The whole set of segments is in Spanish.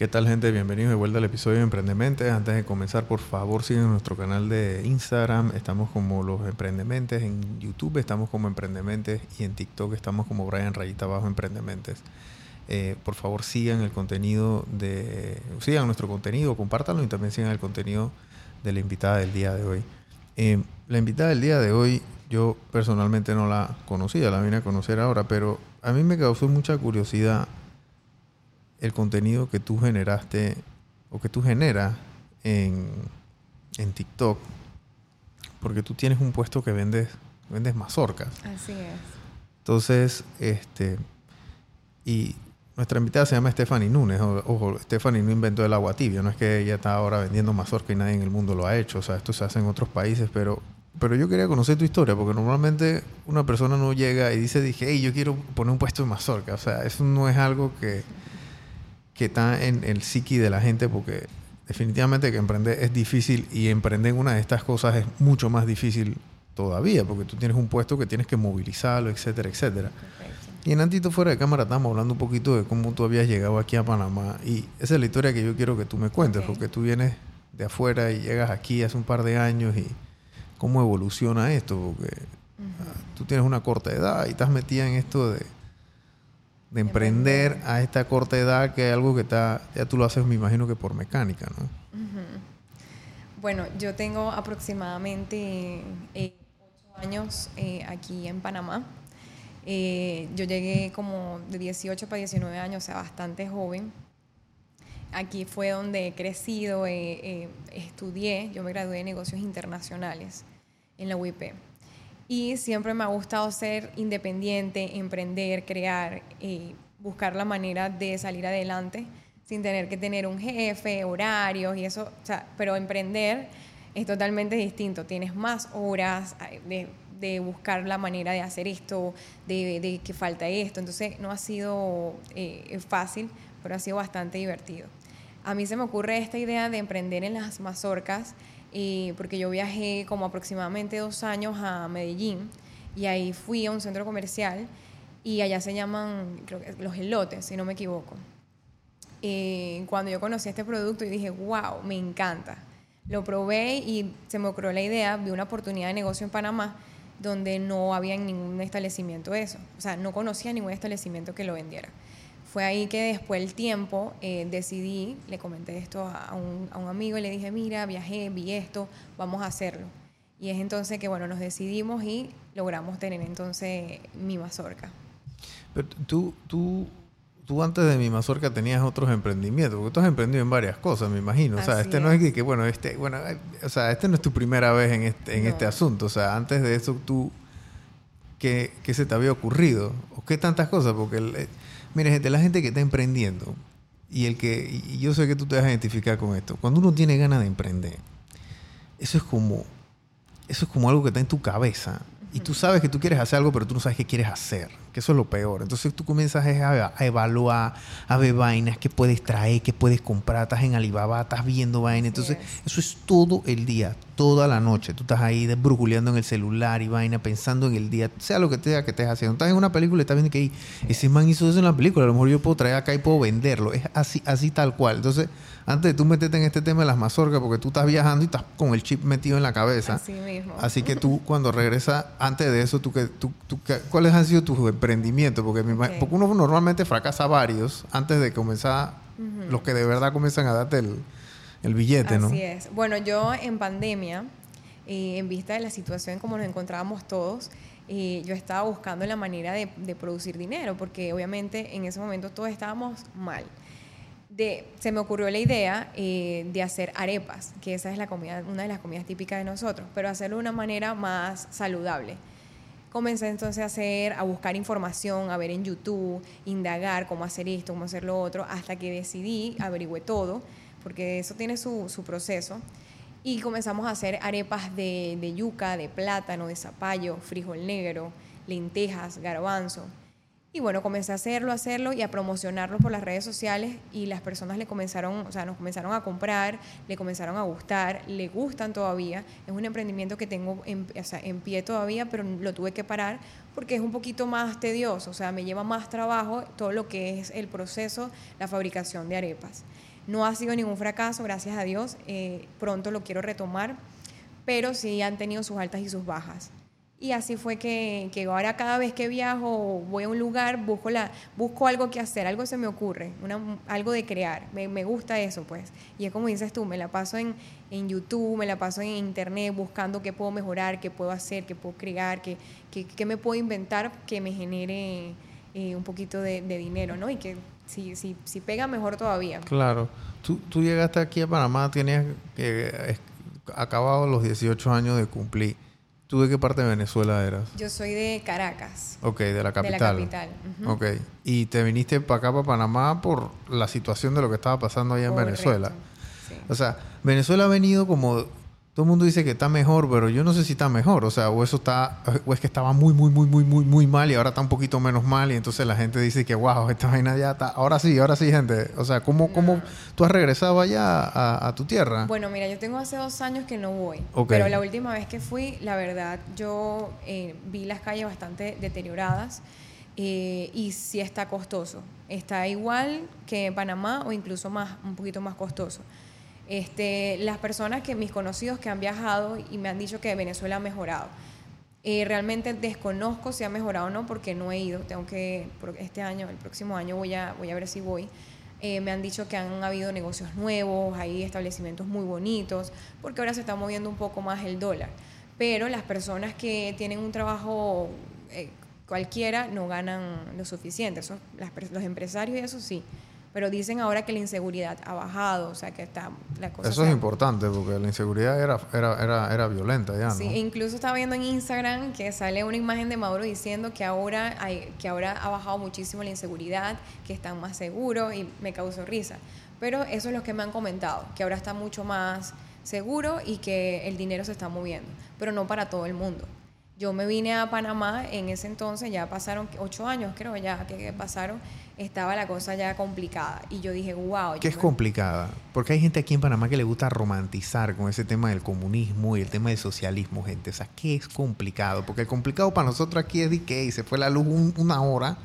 ¿Qué tal gente? Bienvenidos de vuelta al episodio de Emprendementes. Antes de comenzar, por favor, sigan nuestro canal de Instagram. Estamos como Los Emprendementes. En YouTube estamos como Emprendementes y en TikTok estamos como Brian Rayita Abajo Emprendementes. Eh, por favor, sigan el contenido de... Sigan nuestro contenido, compártanlo y también sigan el contenido de la invitada del día de hoy. Eh, la invitada del día de hoy, yo personalmente no la conocía, la vine a conocer ahora, pero a mí me causó mucha curiosidad el contenido que tú generaste o que tú generas en, en TikTok, porque tú tienes un puesto que vendes, vendes mazorcas. Así es. Entonces, este, y nuestra invitada se llama Stephanie Núñez. Ojo, Stephanie no inventó el agua tibia, no es que ella está ahora vendiendo mazorca y nadie en el mundo lo ha hecho, o sea, esto se hace en otros países, pero, pero yo quería conocer tu historia, porque normalmente una persona no llega y dice, dije, hey, yo quiero poner un puesto de mazorca, o sea, eso no es algo que que está en el psiqui de la gente porque definitivamente que emprender es difícil y emprender una de estas cosas es mucho más difícil todavía porque tú tienes un puesto que tienes que movilizarlo, etcétera, etcétera. Y en Antito Fuera de Cámara estamos hablando un poquito de cómo tú habías llegado aquí a Panamá y esa es la historia que yo quiero que tú me cuentes porque tú vienes de afuera y llegas aquí hace un par de años y cómo evoluciona esto porque ah, tú tienes una corta edad y estás metida en esto de de emprender a esta corta edad, que es algo que está, ya tú lo haces, me imagino que por mecánica, ¿no? Bueno, yo tengo aproximadamente eh, ocho años eh, aquí en Panamá. Eh, yo llegué como de 18 para 19 años, o sea, bastante joven. Aquí fue donde he crecido, estudié, yo me gradué de negocios internacionales en la UIP y siempre me ha gustado ser independiente, emprender, crear y buscar la manera de salir adelante sin tener que tener un jefe, horarios y eso, pero emprender es totalmente distinto, tienes más horas de, de buscar la manera de hacer esto, de, de, que falta esto, entonces no ha sido eh, fácil, pero ha sido bastante divertido. A mí se me ocurre esta idea de emprender en las mazorcas porque yo viajé como aproximadamente dos años a Medellín y ahí fui a un centro comercial y allá se llaman los elotes, si no me equivoco. cuando yo conocí este producto y dije, wow, me encanta. Lo probé y se me ocurrió la idea, vi una oportunidad de negocio en Panamá donde no había ningún establecimiento eso. O sea, no conocía ningún establecimiento que lo vendiera. Fue ahí que después del tiempo eh, decidí, le comenté esto a un, a un, amigo y le dije, mira, viajé, vi esto, vamos a hacerlo. Y es entonces que, bueno, nos decidimos y logramos tener entonces mi mazorca. Pero tú, tú, tú antes de mi mazorca tenías otros emprendimientos, porque tú has emprendido en varias cosas, me imagino. o sea, este no es que, bueno, este, bueno, o sea, este no es tu primera vez en este, en este asunto. O sea, antes de eso tú, ¿qué, ¿qué, se te había ocurrido? ¿O qué tantas cosas? Porque... El, eh, Mire, gente, la gente que está emprendiendo, y el que, y yo sé que tú te vas a identificar con esto, cuando uno tiene ganas de emprender, eso es como, eso es como algo que está en tu cabeza. Y tú sabes que tú quieres hacer algo, pero tú no sabes qué quieres hacer. Que eso es lo peor. Entonces tú comienzas a, evaluar, a ver vainas que puedes traer, que puedes comprar. Estás en Alibaba, estás viendo vainas. Entonces eso es todo el día, toda la noche. Tú estás ahí desbrujuleando en el celular y vaina, pensando en el día, sea lo que sea que estés haciendo. Estás en una película y estás viendo que ese man hizo eso en la película. A lo mejor yo puedo traer acá y puedo venderlo. Es así, así tal cual. Entonces antes de tú meterte en este tema de las mazorcas, porque tú estás viajando y estás con el chip metido en la cabeza. Así mismo. Así que tú, cuando regresas, antes de eso, tú, tú, tú, ¿cuáles han sido tus emprendimientos? Porque, porque uno normalmente fracasa varios antes de comenzar, los que de verdad comienzan a darte el, billete, ¿no? Así es. Bueno, yo en pandemia, eh, en vista de la situación como nos encontrábamos todos, eh, yo estaba buscando la manera de, de producir dinero, porque obviamente en ese momento todos estábamos mal se me ocurrió la idea eh, de hacer arepas, que esa es la comida, una de las comidas típicas de nosotros, pero hacerlo de una manera más saludable. Comencé entonces a hacer, a buscar información, a ver en YouTube, indagar cómo hacer esto, cómo hacer lo otro, hasta que decidí, averigüé todo, porque eso tiene su, proceso, y comenzamos a hacer arepas de yuca, de plátano, de zapallo, frijol negro, lentejas, garbanzo. Y bueno, comencé a hacerlo, a hacerlo y a promocionarlo por las redes sociales y las personas le comenzaron, o sea, nos comenzaron a comprar, le comenzaron a gustar, le gustan todavía. Es un emprendimiento que tengo en, pie todavía, pero lo tuve que parar porque es un poquito más tedioso, o sea, me lleva más trabajo todo lo que es el proceso, la fabricación de arepas. No ha sido ningún fracaso, gracias a Dios. pronto lo quiero retomar, pero sí han tenido sus altas y sus bajas. Y así fue que, que, ahora cada vez que viajo, voy a un lugar, busco, la, busco algo que hacer, algo se me ocurre, una, algo de crear. Me, me, gusta eso, pues. Y es como dices tú, me la paso en, en, YouTube, me la paso en Internet buscando qué puedo mejorar, qué puedo hacer, qué puedo crear, qué, qué, qué me puedo inventar que me genere eh, un poquito de, dinero, ¿no? Y que si, si, si pega, mejor todavía. Claro. Tú, tú llegaste aquí a Panamá, tenías que, acabado los 18 años de cumplir ¿Tú de qué parte de Venezuela eras? Yo soy de Caracas. Ok, de la capital. De la capital. Ok. ¿Y te viniste para acá, para Panamá, por la situación de lo que estaba pasando allá en Venezuela? Sí. O sea, Venezuela ha venido como todo el mundo dice que está mejor, pero yo no sé si está mejor. O sea, o eso está, o es que estaba muy, muy, muy, muy, muy, muy mal y ahora está un poquito menos mal. Y entonces la gente dice que, wow, esta vaina ya está. Ahora sí, ahora sí, gente. O sea, ¿cómo, cómo tú has regresado allá a, tu tierra? Bueno, mira, yo tengo hace dos años que no voy. Pero la última vez que fui, la verdad, yo eh, vi las calles bastante deterioradas. Eh, y sí está costoso. Está igual que Panamá o incluso más, un poquito más costoso. Este, las personas que mis conocidos que han viajado y me han dicho que Venezuela ha mejorado. Eh, realmente desconozco si ha mejorado o no porque no he ido. Tengo que, este año, el próximo año voy a, voy a ver si voy. Eh, me han dicho que han habido negocios nuevos, hay establecimientos muy bonitos, porque ahora se está moviendo un poco más el dólar. Pero las personas que tienen un trabajo eh, cualquiera no ganan lo suficiente. los empresarios y eso sí pero dicen ahora que la inseguridad ha bajado, o sea que está la cosa. Eso es importante porque la inseguridad era, era, era, era violenta ya, ¿no? Sí, incluso estaba viendo en Instagram que sale una imagen de Maduro diciendo que ahora, hay, que ahora ha bajado muchísimo la inseguridad, que están más seguros y me causó risa. Pero eso es lo que me han comentado, que ahora está mucho más seguro y que el dinero se está moviendo, pero no para todo el mundo. Yo me vine a Panamá en ese entonces, ya pasaron ocho años creo ya que pasaron, estaba la cosa ya complicada. Y yo dije, wow. ¿Qué es complicada? Porque hay gente aquí en Panamá que le gusta romantizar con ese tema del comunismo y el tema del socialismo, gente. O sea, ¿qué es complicado? Porque el complicado para nosotros aquí es de que se fue la luz una hora,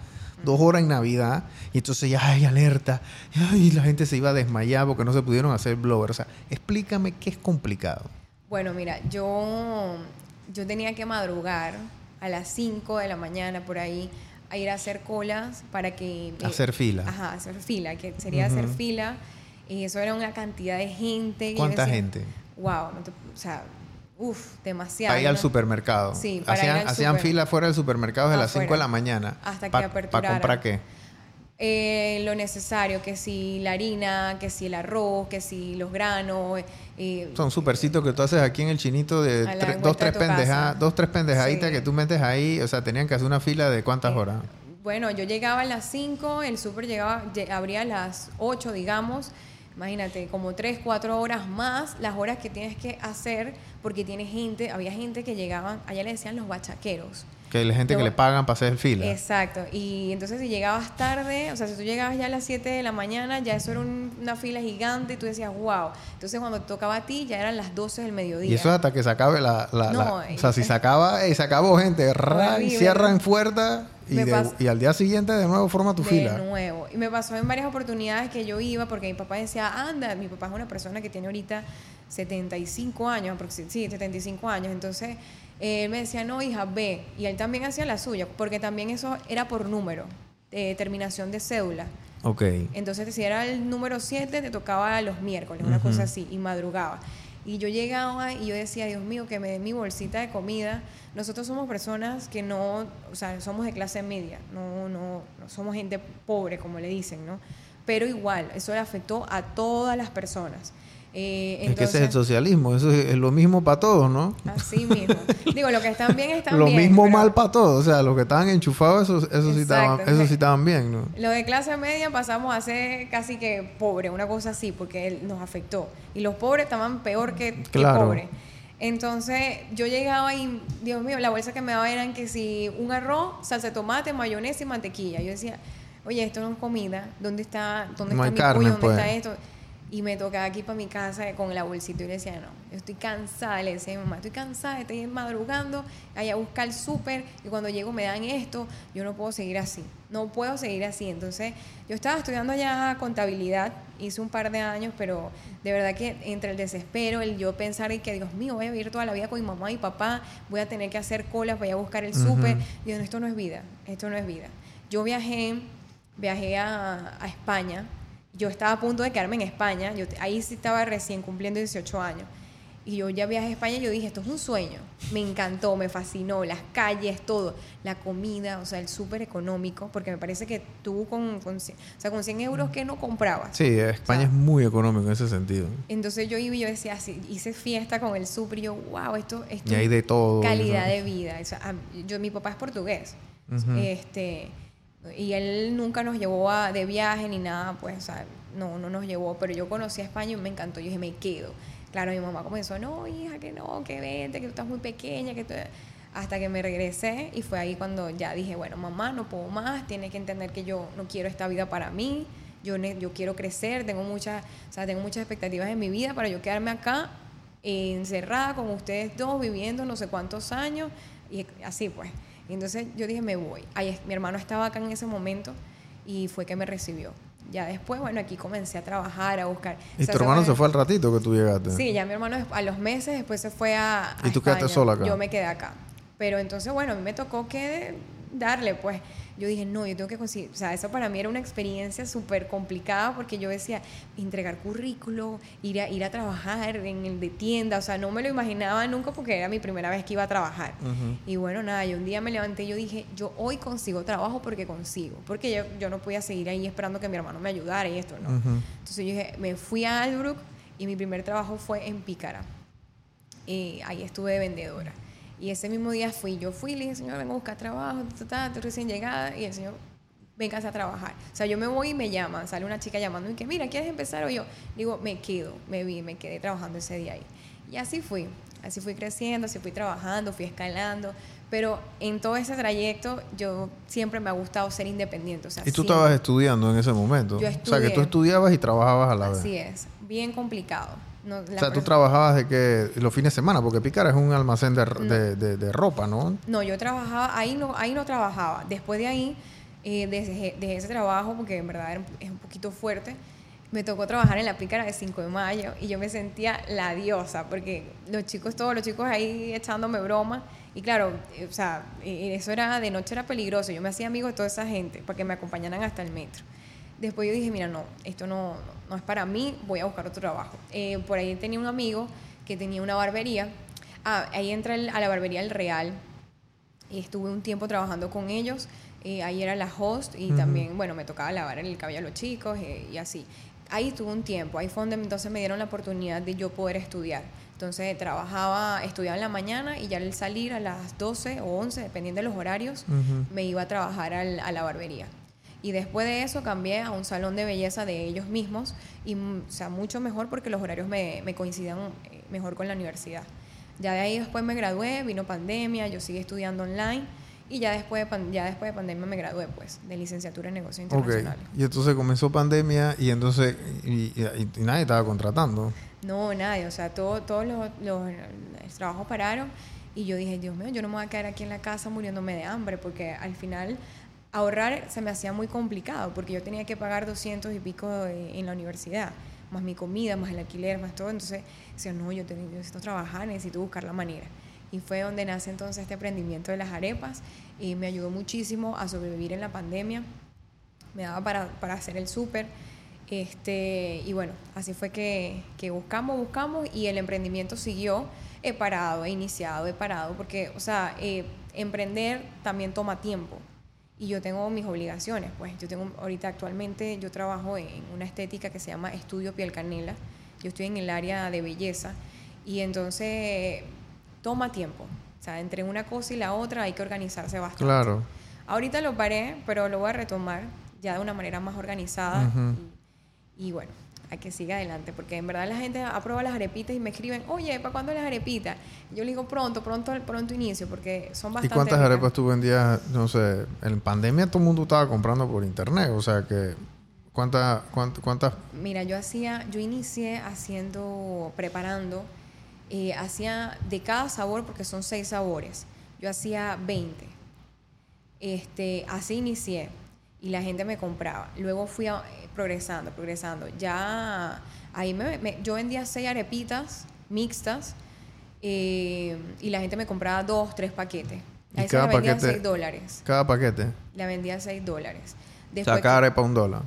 dos horas en Navidad, y entonces ya hay alerta, y la gente se iba a desmayar porque no se pudieron hacer blower. O sea, explícame qué es complicado. Bueno, mira, yo, yo tenía que madrugar a las 5 de la mañana por ahí a ir a hacer colas para que... Eh, hacer fila. Ajá, hacer fila, que sería hacer fila. Y eso era una cantidad de gente. ¿Cuánta gente? Wow, o sea, uff, demasiado. Para ir al supermercado. Sí, para hacían, ir al Hacían fila fuera del supermercado desde las 5 de la mañana. Hasta que aperturaran. ¿Para comprar qué? Eh, lo necesario, que si la harina, que si el arroz, que si los granos. Eh, Son supercitos que tú haces aquí en el chinito de dos, tres pendeja, dos, tres pendejaditas que tú metes ahí. O sea, tenían que hacer una fila de cuántas eh, horas. Bueno, yo llegaba a las 5, el súper llegaba, abría a las 8, digamos. Imagínate, como 3, 4 horas más las horas que tienes que hacer porque tiene gente, había gente que llegaban, allá le decían los bachaqueros. Que la gente que le pagan para hacer fila. Exacto. Y entonces si llegabas tarde, o sea, si tú llegabas ya a las 7 de la mañana, ya eso era una fila gigante y tú decías, wow. Entonces cuando te tocaba a ti, ya eran las 12 del mediodía. Y eso hasta que se acabe la... o sea, si se acaba, y se acabó gente, cierran fuerza y, y, al día siguiente de nuevo forma tu fila. De nuevo. Y me pasó en varias oportunidades que yo iba porque mi papá decía, anda, mi papá es una persona que tiene ahorita 75 años, sí, 75 años. Entonces él me decía, no, hija, ve. Y él también hacía la suya, porque también eso era por número, de terminación de cédula. Ok. Entonces, si era el número 7, te tocaba los miércoles, una cosa así, y madrugaba. Y yo llegaba y yo decía, Dios mío, que me den mi bolsita de comida. Nosotros somos personas que no, o sea, somos de clase media, no, no, no somos gente pobre, como le dicen, ¿no? Pero igual, eso le afectó a todas las personas. Eh, es que ese es el socialismo, eso es lo mismo para todos, ¿no? Así mismo. Digo, lo que están bien están lo bien. Lo mismo mal para todos, o sea, los que estaban enchufados, eso, eso, sí, estaban, eso sí estaban bien, ¿no? Lo de clase media pasamos a ser casi que pobre, una cosa así, porque nos afectó. Y los pobres estaban peor que, pobres. Entonces yo llegaba y, Dios mío, la bolsa que me daban eran que si un arroz, salsa de tomate, mayonesa y mantequilla. Yo decía, oye, esto no es comida, ¿dónde está, dónde está mi pollo? ¿Dónde pues. está esto? Y me tocaba aquí para mi casa con la bolsita y le decía, no, estoy cansada, le decía a mi mamá, estoy cansada, estoy madrugando, allá a buscar el súper y cuando llego me dan esto, yo no puedo seguir así, no puedo seguir así. Entonces yo estaba estudiando allá contabilidad, hice un par de años, pero de verdad que entre el desespero, el yo pensar y que, Dios mío, voy a vivir toda la vida con mi mamá y papá, voy a tener que hacer colas, voy a buscar el súper, y yo, no, esto no es vida, esto no es vida. Yo viajé, viajé a, a España yo estaba a punto de quedarme en España, yo ahí sí estaba recién cumpliendo 18 años. Y yo ya viajé a España y yo dije, esto es un sueño. Me encantó, me fascinó, las calles, todo. La comida, o sea, el súper económico, porque me parece que tú con, con, o sea, con 100 euros que no comprabas. Sí, España es muy económico en ese sentido. Entonces yo iba y yo decía, así, hice fiesta con el súper y yo, wow, esto, es y hay de todo. Calidad de vida. O sea, yo, mi papá es portugués. Este y él nunca nos llevó a, de viaje ni nada, pues, o sea, no, no nos llevó, pero yo conocí a España y me encantó, yo dije, me quedo. Claro, mi mamá comenzó, no, hija, que no, que vente, que tú estás muy pequeña, que tú... Hasta que me regresé y fue ahí cuando ya dije, bueno, mamá, no puedo más, tiene que entender que yo no quiero esta vida para mí, yo, yo quiero crecer, tengo muchas, o sea, tengo muchas expectativas en mi vida para yo quedarme acá encerrada con ustedes dos, viviendo no sé cuántos años, y así pues. Y entonces yo dije, me voy. Ahí, mi hermano estaba acá en ese momento y fue que me recibió. Ya después, bueno, aquí comencé a trabajar, a buscar. ¿Y tu hermano se fue al ratito que tú llegaste? Sí, ya mi hermano a los meses después se fue a. ¿Y tú quedaste sola acá? Yo me quedé acá. Pero entonces, bueno, a mí me tocó que darle, pues yo dije, no, yo tengo que conseguir, o sea, eso para mí era una experiencia súper complicada porque yo decía, entregar currículo, ir a, ir a trabajar en el de tienda, o sea, no me lo imaginaba nunca porque era mi primera vez que iba a trabajar. Y bueno, nada, yo un día me levanté y yo dije, yo hoy consigo trabajo porque consigo, porque yo, yo no podía seguir ahí esperando que mi hermano me ayudara y esto, ¿no? Entonces yo dije, me fui a Albrook y mi primer trabajo fue en Pícara. Y ahí estuve de vendedora. Y ese mismo día fui, yo fui y le dije, señor, vengo a buscar trabajo, estoy recién llegada, y el señor, venga a trabajar. O sea, yo me voy y me llaman, sale una chica llamando y que, mira, ¿quieres empezar? O yo digo, me quedo, me vi, me quedé trabajando ese día ahí. Y así fui, así fui creciendo, así fui trabajando, fui escalando, pero en todo ese trayecto yo siempre me ha gustado ser independiente. O sea, ¿Y tú estabas estudiando en ese momento? Yo o sea, que tú estudiabas y trabajabas a la vez. Así es, bien complicado o sea, tú trabajabas de que los fines de semana, porque Picar es un almacén de, de, ropa, ¿no? No, yo trabajaba, ahí no, ahí no trabajaba. Después de ahí, eh, de ese trabajo, porque en verdad es un poquito fuerte, me tocó trabajar en la pícara de 5 de mayo y yo me sentía la diosa, porque los chicos, todos los chicos ahí echándome broma. Y claro, eh, o sea, eso era, de noche era peligroso. Yo me hacía amigo de toda esa gente para que me acompañaran hasta el metro. Después yo dije, mira, no, esto no, no es para mí, voy a buscar otro trabajo. Eh, por ahí tenía un amigo que tenía una barbería. Ah, ahí entra a la barbería El Real. Y estuve un tiempo trabajando con ellos. Eh, ahí era la host y también, bueno, me tocaba lavar el cabello a los chicos eh, y así. Ahí estuve un tiempo. Ahí fue donde entonces me dieron la oportunidad de yo poder estudiar. Entonces trabajaba, estudiaba en la mañana y ya al salir a las 12 o 11, dependiendo de los horarios, me iba a trabajar a la barbería. Y después de eso cambié a un salón de belleza de ellos mismos, y, o sea, mucho mejor porque los horarios me, me coincidían eh, mejor con la universidad. Ya de ahí después me gradué, vino pandemia, yo seguí estudiando online y ya después de, ya después de pandemia me gradué pues de licenciatura en negocios internacionales. Y entonces comenzó pandemia y entonces y, nadie estaba contratando. No, nadie, o sea, todo, todos los, los, trabajos pararon y yo dije, Dios mío, yo no me voy a quedar aquí en la casa muriéndome de hambre porque al final ahorrar se me hacía muy complicado porque yo tenía que pagar 200 y pico en la universidad, más mi comida, más el alquiler, más todo. Entonces, decía, no, yo, necesito trabajar, necesito buscar la manera. Y fue donde nace entonces este emprendimiento de las arepas y me ayudó muchísimo a sobrevivir en la pandemia. Me daba para, para hacer el súper. Este, y bueno, así fue que, buscamos, buscamos y el emprendimiento siguió. He parado, he iniciado, he parado, porque, o sea, eh, emprender también toma tiempo y yo tengo mis obligaciones. Pues yo tengo, ahorita actualmente yo trabajo en una estética que se llama Estudio Piel Canela. Yo estoy en el área de belleza y entonces toma tiempo. O sea, entre una cosa y la otra hay que organizarse bastante. Claro. Ahorita lo paré, pero lo voy a retomar ya de una manera más organizada. y bueno, a que siga adelante, porque en verdad la gente aprueba las arepitas y me escriben, oye, ¿para cuándo las arepitas? Yo le digo pronto, pronto, pronto inicio, porque son bastante. ¿Y cuántas arepas tú vendías? No sé, en pandemia todo el mundo estaba comprando por internet, o sea que ¿Cuántas? cuántas? Mira, yo hacía, yo inicié haciendo, preparando, eh, hacía de cada sabor, porque son seis sabores, yo hacía 20. Este, así inicié y la gente me compraba. Luego fui progresando, progresando. Ya ahí me, yo vendía seis arepitas mixtas eh, y la gente me compraba dos, tres paquetes. Ahí cada la vendía paquete, dólares. Cada paquete. La vendía seis dólares. Después, o sea, arepa un dólar.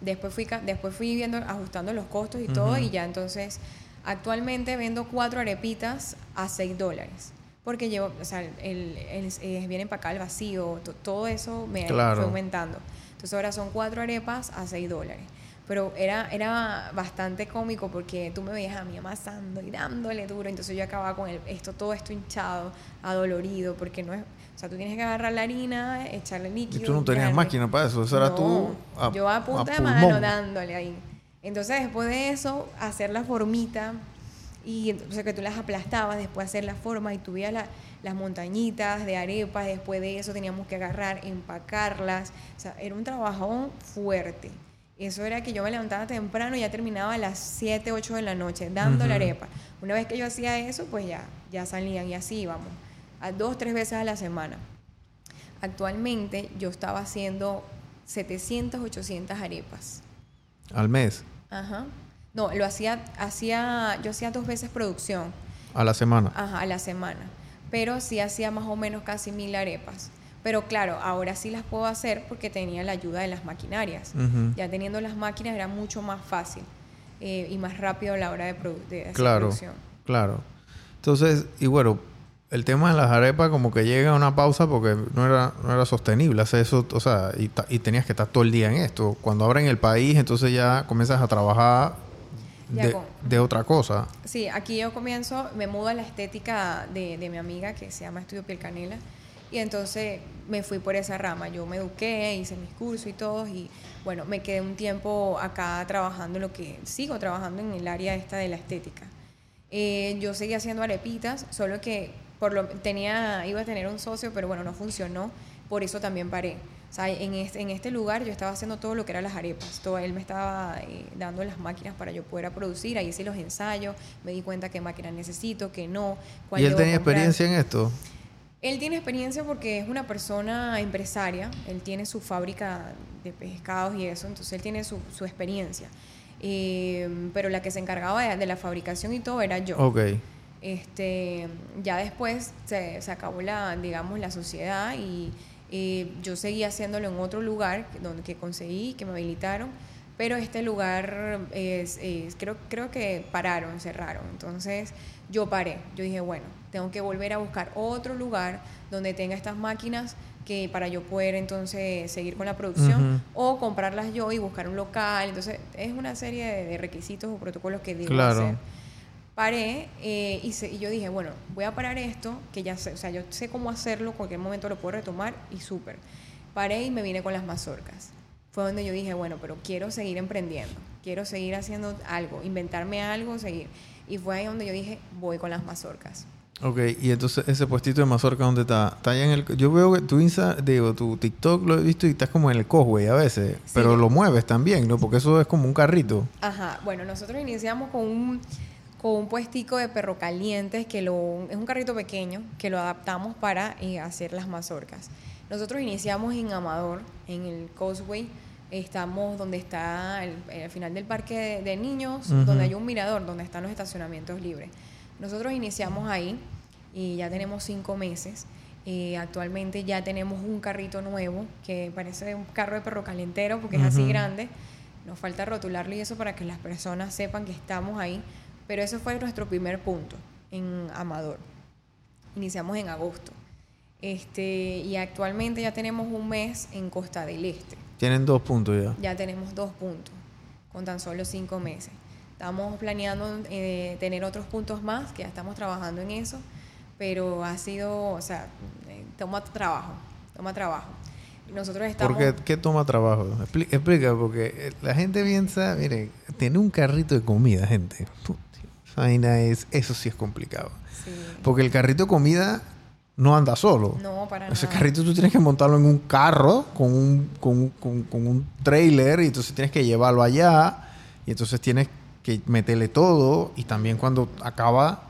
después, fui, después fui viendo, ajustando los costos y todo, y ya entonces, actualmente vendo cuatro arepitas a 6 dólares. Porque llevo, o sea, el, el, viene empacado al vacío, todo eso me fue aumentando. Entonces ahora son cuatro arepas a 6 dólares. Pero era, era bastante cómico porque tú me veías a mí amasando y dándole duro. Entonces yo acababa con el, esto, todo esto hinchado, adolorido, porque no es o sea, tú tienes que agarrar la harina, echarle líquido. Y tú no tenías máquina para eso, eso era tú. yo a punta de mano dándole ahí. Entonces, después de eso, hacer la formita y entonces que tú las aplastabas, después hacer la forma y tuvías las montañitas de arepas, después de eso teníamos que agarrar, empacarlas, o sea, era un trabajón fuerte. Eso era que yo me levantaba temprano y ya terminaba a las 7, 8 de la noche dando la arepa. Una vez que yo hacía eso, pues ya, ya salían y así íbamos a dos, tres veces a la semana. Actualmente yo estaba haciendo 700, 800 arepas. ¿Al mes? Ajá. No, lo hacía, hacía, yo hacía dos veces producción. ¿A la semana? Ajá, a la semana. Pero sí hacía más o menos casi mil arepas. Pero claro, ahora sí las puedo hacer porque tenía la ayuda de las maquinarias. Ya teniendo las máquinas era mucho más fácil eh, y más rápido a la hora de, de hacer claro, producción. Claro. Entonces, y bueno, el tema de las arepas como que llega a una pausa porque no era, no era sostenible hacer eso, o sea, y, y, tenías que estar todo el día en esto. Cuando abren el país, entonces ya comienzas a trabajar de, otra cosa. Sí, aquí yo comienzo, me mudo a la estética de, de mi amiga que se llama Estudio Piel Canela y entonces me fui por esa rama. Yo me eduqué, hice mis cursos y todo y bueno, me quedé un tiempo acá trabajando lo que sigo trabajando en el área esta de la estética. Eh, yo seguí haciendo arepitas, solo que por lo, tenía, iba a tener un socio, pero bueno, no funcionó, por eso también paré. O sea, en este, en este lugar yo estaba haciendo todo lo que eran las arepas. Todo, él me estaba eh, dando las máquinas para yo poder producir. Ahí hice los ensayos, me di cuenta qué máquina necesito, qué no. ¿Y él tenía experiencia en esto? Él tiene experiencia porque es una persona empresaria. Él tiene su fábrica de pescados y eso, entonces él tiene su, su experiencia. Eh, pero la que se encargaba de, de, la fabricación y todo era yo. Ok. Este, ya después se, acabó la, digamos, la sociedad y yo seguí haciéndolo en otro lugar donde que conseguí, que me habilitaron, pero este lugar es, creo, creo que pararon, cerraron. Entonces yo paré, yo dije, bueno, tengo que volver a buscar otro lugar donde tenga estas máquinas que para yo poder entonces seguir con la producción o comprarlas yo y buscar un local. Entonces es una serie de, requisitos o protocolos que debo hacer paré eh, y, y, yo dije, bueno, voy a parar esto, que ya sé, o sea, yo sé cómo hacerlo, cualquier momento lo puedo retomar y súper. Paré y me vine con las mazorcas. Fue donde yo dije, bueno, pero quiero seguir emprendiendo, quiero seguir haciendo algo, inventarme algo, seguir. Y fue ahí donde yo dije, voy con las mazorcas. Ok, y entonces ese puestito de mazorca, ¿dónde está? Está allá en el... Yo veo que tu Insta, digo, tu TikTok lo he visto y estás como en el Cosway a veces, pero lo mueves también, ¿no? Porque eso es como un carrito. Ajá, bueno, nosotros iniciamos con un con un puestico de perro calientes, que lo, es un carrito pequeño, que lo adaptamos para eh, hacer las mazorcas. Nosotros iniciamos en Amador, en el Causeway, estamos donde está al final del parque de, niños, donde hay un mirador, donde están los estacionamientos libres. Nosotros iniciamos ahí y ya tenemos cinco meses. Eh, actualmente ya tenemos un carrito nuevo que parece un carro de perro calentero porque es así grande. Nos falta rotularlo y eso para que las personas sepan que estamos ahí pero ese fue nuestro primer punto en Amador. Iniciamos en agosto. Este, y actualmente ya tenemos un mes en Costa del Este. Tienen dos puntos ya. Ya tenemos dos puntos, con tan solo cinco meses. Estamos planeando eh, tener otros puntos más, que ya estamos trabajando en eso, pero ha sido, o sea, eh, toma trabajo, toma trabajo. Nosotros estamos... ¿Por qué, toma trabajo? Explica, porque la gente piensa, mire, tiene un carrito de comida, gente es, eso sí es complicado. Porque el carrito de comida no anda solo. No, para Ese nada. carrito tú tienes que montarlo en un carro con un, con, con- con un trailer y entonces tienes que llevarlo allá y entonces tienes que meterle todo y también cuando acaba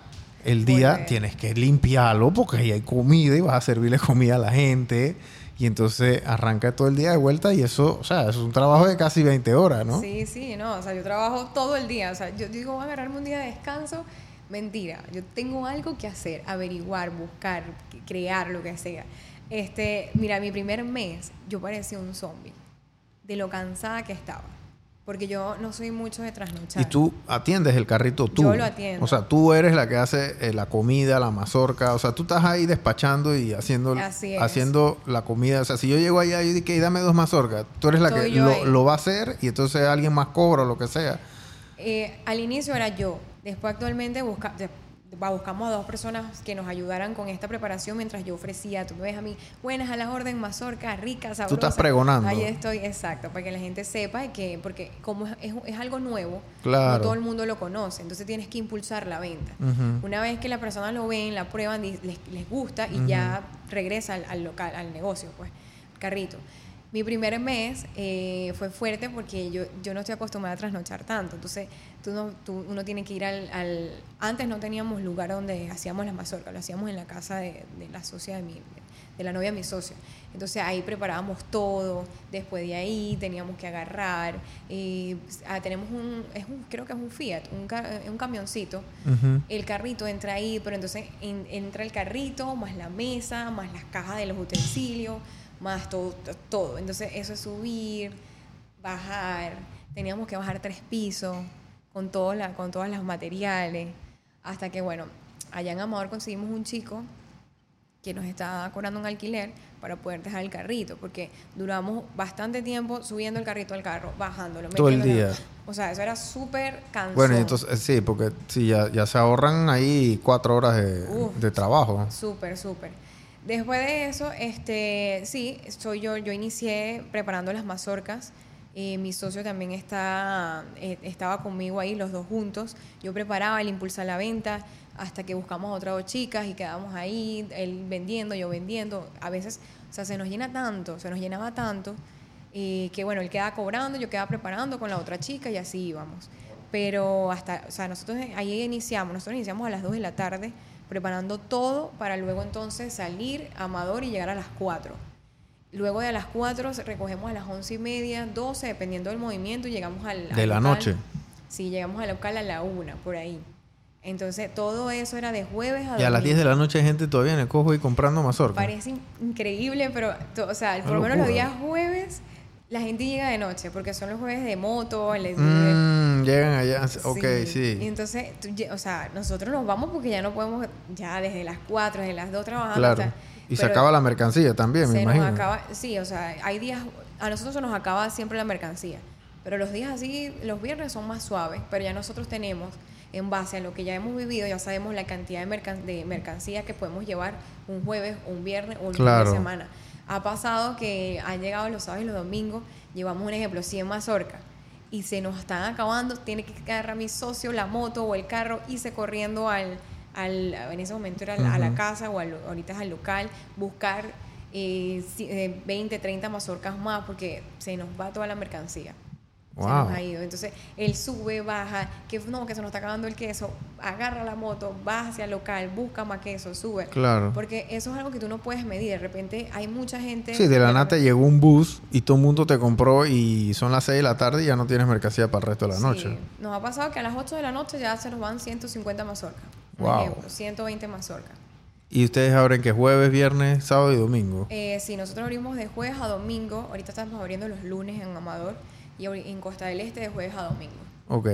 el día tienes que limpiarlo porque ahí hay comida y vas a servirle comida a la gente y entonces arranca todo el día de vuelta y eso, o sea, es un trabajo de casi 20 horas, ¿no? Sí, sí, no, o sea, yo trabajo todo el día, o sea, yo digo, voy a agarrarme un día de descanso, mentira, yo tengo algo que hacer, averiguar, buscar, crear, lo que sea. Este, mira, mi primer mes yo parecía un zombie, de lo cansada que estaba, porque yo no soy mucho de trasnochar. Y tú atiendes el carrito tú. Yo lo atiendo. O sea, tú eres la que hace eh, la comida, la mazorca. O sea, tú estás ahí despachando y haciendo, haciendo la comida. O sea, si yo llego allá y digo, "Ey, dame dos mazorcas, tú eres la que lo, lo va a hacer y entonces alguien más cobra o lo que sea. Eh, al inicio era yo. Después actualmente busca, buscamos a dos personas que nos ayudaran con esta preparación mientras yo ofrecía, tú me ves a mí, buenas a la orden, mazorca, rica, sabrosa. estás pregonando. Ahí estoy, exacto, para que la gente sepa que, porque como es, es- es algo nuevo, Claro. no todo el mundo lo conoce, entonces tienes que impulsar la venta. Una vez que la persona lo ven, la prueban, les, les gusta y ya regresa al, al local, al negocio, pues, carrito. Mi primer mes eh, fue fuerte porque yo, yo no estoy acostumbrada a trasnochar tanto. Entonces, tú no, tú- uno tiene que ir al, al- Antes no teníamos lugar donde hacíamos las mazorcas, lo hacíamos en la casa de, de la socia de mi... de la novia de mi socio. Entonces ahí preparábamos todo, después de ahí teníamos que agarrar, eh, ah, tenemos un, es un, creo que es un Fiat, un, ca- un camioncito, el carrito entra ahí, pero entonces en- entra el carrito, más la mesa, más las cajas de los utensilios, más todo, to- todo. Entonces eso es subir, bajar, teníamos que bajar tres pisos con, todo la, con todos los materiales, hasta que bueno, allá en Amador conseguimos un chico que nos estaba cobrando un alquiler para poder dejar el carrito, porque duramos bastante tiempo subiendo el carrito al carro, bajándolo. Todo el día. O sea, eso era súper cansón. Bueno, entonces eh, sí, porque sí, ya, ya se ahorran ahí cuatro horas de, Uf. de trabajo. Súper, súper. Después de eso, este, sí, soy yo, yo inicié preparando las mazorcas. eh, mi socio también está, eh, estaba conmigo ahí, los dos juntos. Yo preparaba, él impulsa la venta, hasta que buscamos a otras dos chicas y quedamos ahí, él vendiendo, yo vendiendo. A veces, o sea, se nos llena tanto, se nos llenaba tanto, eh, que bueno, él quedaba cobrando, yo quedaba preparando con la otra chica y así íbamos. Pero hasta, o sea, nosotros ahí iniciamos, nosotros iniciamos a las 2 de la tarde preparando todo para luego entonces salir a Amador y llegar a las 4. Luego de las 4 recogemos a las 11 y media, 12, dependiendo del movimiento, y llegamos al, al De la local. noche. Sí, llegamos al local a la 1, por ahí. Entonces, todo eso era de jueves a Y a las 10 de la noche hay gente todavía en el cojo y comprando mazorca. Parece in- increíble, pero, o sea, por lo menos los días jueves, la gente llega de noche, porque son los jueves de moto, les Mm, llegan allá. Ok, Y sí. entonces, tú o sea, nosotros nos vamos porque ya no podemos, ya desde las 4, desde las 2 trabajando. Claro. hasta- Y se acaba la mercancía también, me nos imagino. acaba, sí, o sea, hay días, a nosotros se nos acaba siempre la mercancía, pero los días así, los viernes son más suaves, pero ya nosotros tenemos, en base a lo que ya hemos vivido, ya sabemos la cantidad de, mercan- de mercancía que podemos llevar un jueves, un viernes o un fin Claro. de semana. Ha pasado que han llegado los sábados y los domingos, llevamos un ejemplo, 100 mazorcas, y se nos están acabando, tiene que agarrar mi socio la moto o el carro, irse corriendo al, al en ese momento era a la casa o al- ahorita es al local, buscar eh, si- eh, 20, 30 mazorcas más porque se nos va toda la mercancía. Se nos ha ido. Entonces, él sube, baja, que no, que se nos está acabando el queso, agarra la moto, va hacia el local, busca más queso, sube. Claro. Porque eso es algo que tú no puedes medir. De repente hay mucha gente... Sí, de la Bueno, nata llegó un bus y todo el mundo te compró y son las 6 de la tarde y ya no tienes mercancía para el resto de la Sí. noche. Nos ha pasado que a las 8 de la noche ya se nos van 150 mazorcas. Wow. ejemplo, 120 mazorcas. Y ustedes abren que jueves, viernes, sábado y domingo. Eh, sí, nosotros abrimos de jueves a domingo. Ahorita estamos abriendo los lunes en Amador y en Costa del Este de jueves a domingo. Ok.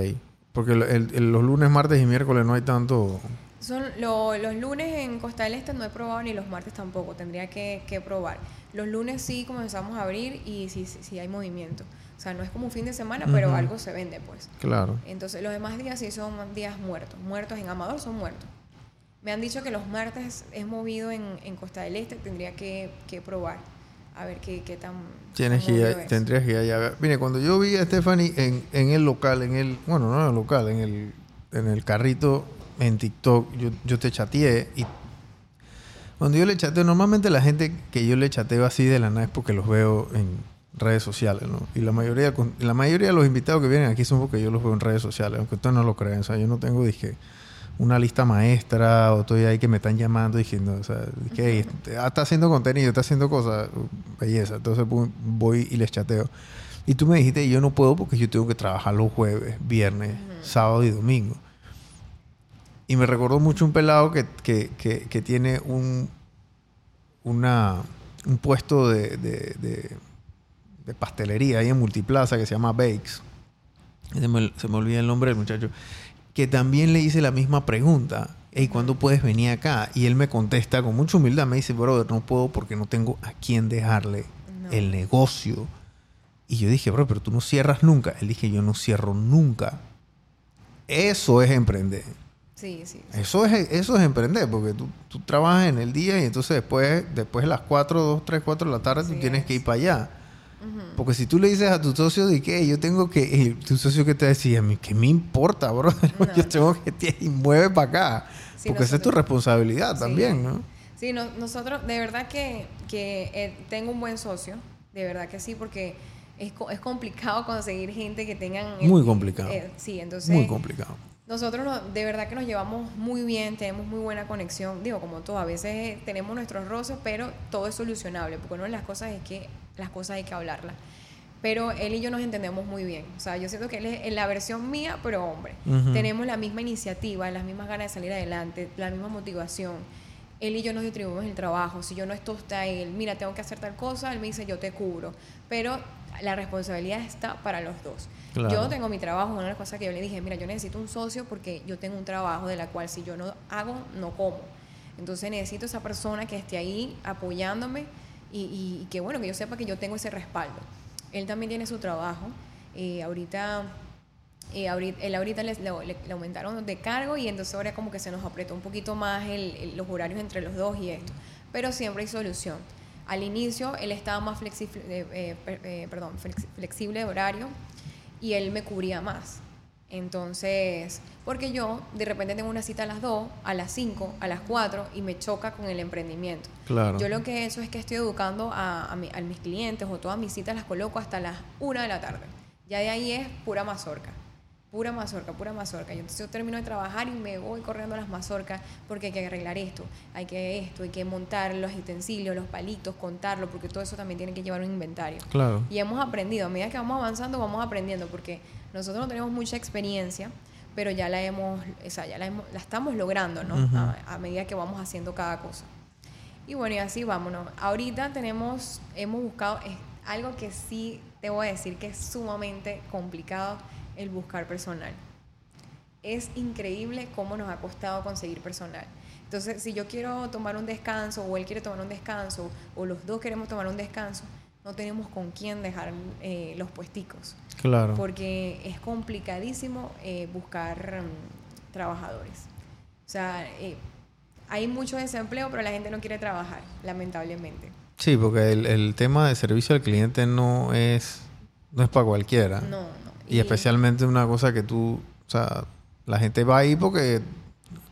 Porque el- el- el- los lunes, martes y miércoles no hay tanto... Son lo- los lunes en Costa del Este no he probado ni los martes tampoco. Tendría que, que probar. Los lunes sí comenzamos a abrir y sí, sí, sí hay movimiento. O sea, no es como un fin de semana, pero algo se vende, pues. Claro. Entonces, los demás días sí son días muertos. Muertos en Amador son muertos. Me han dicho que los martes es movido en, en Costa del Este. Tendría que, que probar. A ver qué, qué tan. Tienes que ir, tendrías que ir allá. Mire, cuando yo vi a Stephanie en, en el local, en el... Bueno, no en el local, en el, en el carrito, en TikTok, yo, yo te chateé y... Cuando yo le chateo, normalmente la gente que yo le chateo así de la nada es porque los veo en redes sociales, ¿no? Y la mayoría, la mayoría de los invitados que vienen aquí son porque yo los veo en redes sociales, aunque ustedes no lo crean. O sea, yo no tengo, dije, una lista maestra o estoy ahí que me están llamando diciendo, o sea, que ah, está haciendo contenido, está haciendo cosas, belleza. Entonces voy y les chateo. Y tú me dijiste, yo no puedo porque yo tengo que trabajar los jueves, viernes, sábado y domingo. Y me recordó mucho un pelado que, que, que, tiene un, una, un puesto de, de, de, pastelería ahí en Multiplaza que se llama Bakes. Se me, se me olvida el nombre del muchacho que también le hice la misma pregunta. ¿Y ¿cuándo puedes venir acá? Y él me contesta con mucha humildad, me dice, brother, no puedo porque no tengo a quién dejarle el negocio. Y yo dije, bro, pero tú no cierras nunca. Él dije, yo no cierro nunca. Eso es emprender. Sí, sí. Eso, es, eso es emprender, porque tú, tú, trabajas en el día y entonces después, después de las 4, 2, 3, 4 de la tarde, tú tienes que ir para allá. Porque si tú le dices a tu socio de que yo tengo que, tu socio que te decía, ¿qué me importa, bro? yo tengo que y mueve para acá. porque esa es tu responsabilidad también, ¿no? Sí, nosotros, de verdad que, que eh, tengo un buen socio, de verdad que sí, porque es, es complicado conseguir gente que tengan... muy complicado. Eh, sí, entonces... Muy complicado. Nosotros de verdad que nos llevamos muy bien, tenemos muy buena conexión. Digo, como todo, a veces tenemos nuestros roces, pero todo es solucionable, porque una de las cosas es que las cosas hay que hablarlas. Pero él y yo nos entendemos muy bien. O sea, yo siento que él es la versión mía, pero hombre. Tenemos la misma iniciativa, las mismas ganas de salir adelante, la misma motivación. Él y yo nos distribuimos el trabajo. Si yo no estoy está él, mira, tengo que hacer tal cosa, él me dice, yo te cubro. Pero la responsabilidad está para los dos. Yo tengo mi trabajo, una de las cosas que yo le dije, mira, yo necesito un socio porque yo tengo un trabajo de la cual si yo no hago, no como. Entonces necesito esa persona que esté ahí apoyándome y, que bueno, que yo sepa que yo tengo ese respaldo. Él también tiene su trabajo. Eh, ahorita, eh, ahorita, él ahorita le, aumentaron de cargo y entonces ahora como que se nos apretó un poquito más los horarios entre los dos y esto. Pero siempre hay solución. Al inicio él estaba más flexible, eh, eh, perdón, flexible de horario y él me cubría más. Entonces, porque yo de repente tengo una cita a las 2, a las 5, a las 4 y me choca con el emprendimiento. Claro. Yo lo que eso es que estoy educando a, a, mis clientes o todas mis citas las coloco hasta las 1 de la tarde. Ya de ahí es pura mazorca pura mazorca, pura mazorca. Yo, entonces yo termino de trabajar y me voy corriendo a las mazorcas porque hay que arreglar esto, hay que esto, hay que montar los utensilios, los palitos, contarlo, porque todo eso también tiene que llevar un inventario. Claro. Y hemos aprendido, a medida que vamos avanzando, vamos aprendiendo, porque nosotros no tenemos mucha experiencia, pero ya la hemos, o sea, ya la, estamos logrando, ¿no? a, medida que vamos haciendo cada cosa. Y bueno, y así vámonos. Ahorita tenemos, hemos buscado algo que sí te voy a decir que es sumamente complicado el buscar personal. Es increíble cómo nos ha costado conseguir personal. Entonces, si yo quiero tomar un descanso o él quiere tomar un descanso o los dos queremos tomar un descanso, no tenemos con quién dejar eh, los puesticos. Claro. Porque es complicadísimo eh, buscar mm, trabajadores. O sea, eh, hay mucho desempleo, pero la gente no quiere trabajar, lamentablemente. Sí, porque el, el tema de servicio al cliente no es, no es para cualquiera. No, no. Y, especialmente una cosa que tú, o sea, la gente va ahí porque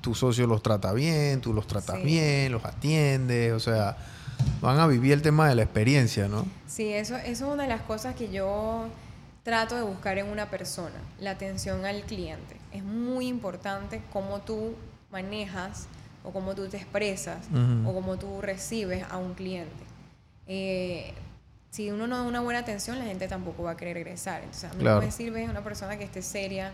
tu socio los trata bien, tú los tratas bien, los atiendes, o sea, van a vivir el tema de la experiencia, ¿no? Sí, eso, eso es una de las cosas que yo trato de buscar en una persona, la atención al cliente. Es muy importante cómo tú manejas o cómo tú te expresas o cómo tú recibes a un cliente. Eh, si uno no da una buena atención, la gente tampoco va a querer regresar. Entonces, a mí no me sirve una persona que esté seria,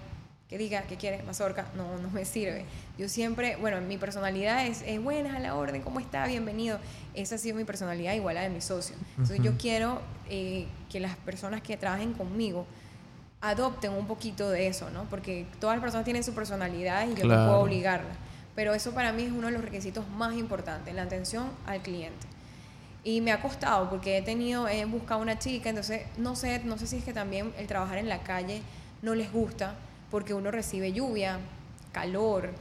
que diga que quiere mazorca, no, no me sirve. Yo siempre, bueno, mi personalidad es, es buena, a la orden, ¿cómo está? Bienvenido. Esa ha sido mi personalidad, igual a la de mi socio. Entonces, yo quiero eh, que las personas que trabajen conmigo adopten un poquito de eso, ¿no? Porque todas las personas tienen su personalidad y yo no puedo obligarla. Pero eso para mí es uno de los requisitos más importantes, la atención al cliente. Y me ha costado porque he tenido, he buscado una chica, entonces no sé, no sé si es que también el trabajar en la calle no les gusta porque uno recibe lluvia, calor,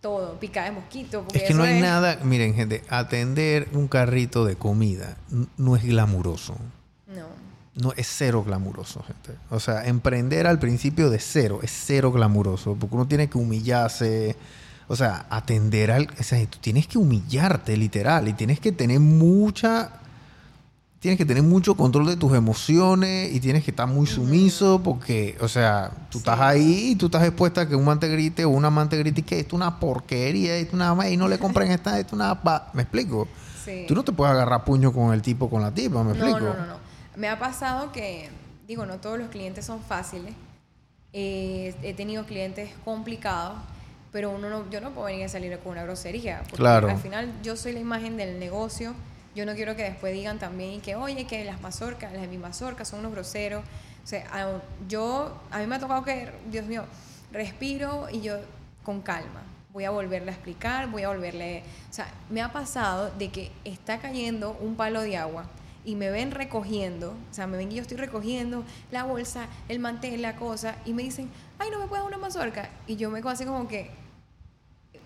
todo, pica de mosquito. Es que no hay nada, miren gente, atender un carrito de comida no es glamuroso. No. No, es cero glamuroso, gente. O sea, emprender al principio de cero es cero glamuroso, porque uno tiene que humillarse, o sea, atender al... O sea, tú tienes que humillarte, literal, y tienes que tener mucha... Tienes que tener mucho control de tus emociones y tienes que estar muy sumiso porque, o sea, tú estás ahí y tú estás expuesta a que un amante grite o una amante grite que esto es una porquería, esto es una... y no le compren esta, esto es una... ¿Me explico? Sí. Tú no te puedes agarrar puño con el tipo, con la tipa, ¿me explico? No, no, no. Me ha pasado que, digo, no todos los clientes son fáciles. Eh, he tenido clientes complicados pero uno no, yo no puedo venir a salir con una grosería. Porque claro. al final yo soy la imagen del negocio. Yo no quiero que después digan también que, oye, que las mazorcas, las de mi mazorca son unos groseros. O sea, yo, a mí me ha tocado que, Dios mío, respiro y yo con calma. Voy a volverle a explicar, voy a volverle... O sea, me ha pasado de que está cayendo un palo de agua y me ven recogiendo, o sea, me ven que yo estoy recogiendo la bolsa, el mantel, la cosa, y me dicen, ay, no me puedes una mazorca. Y yo me quedo así como que,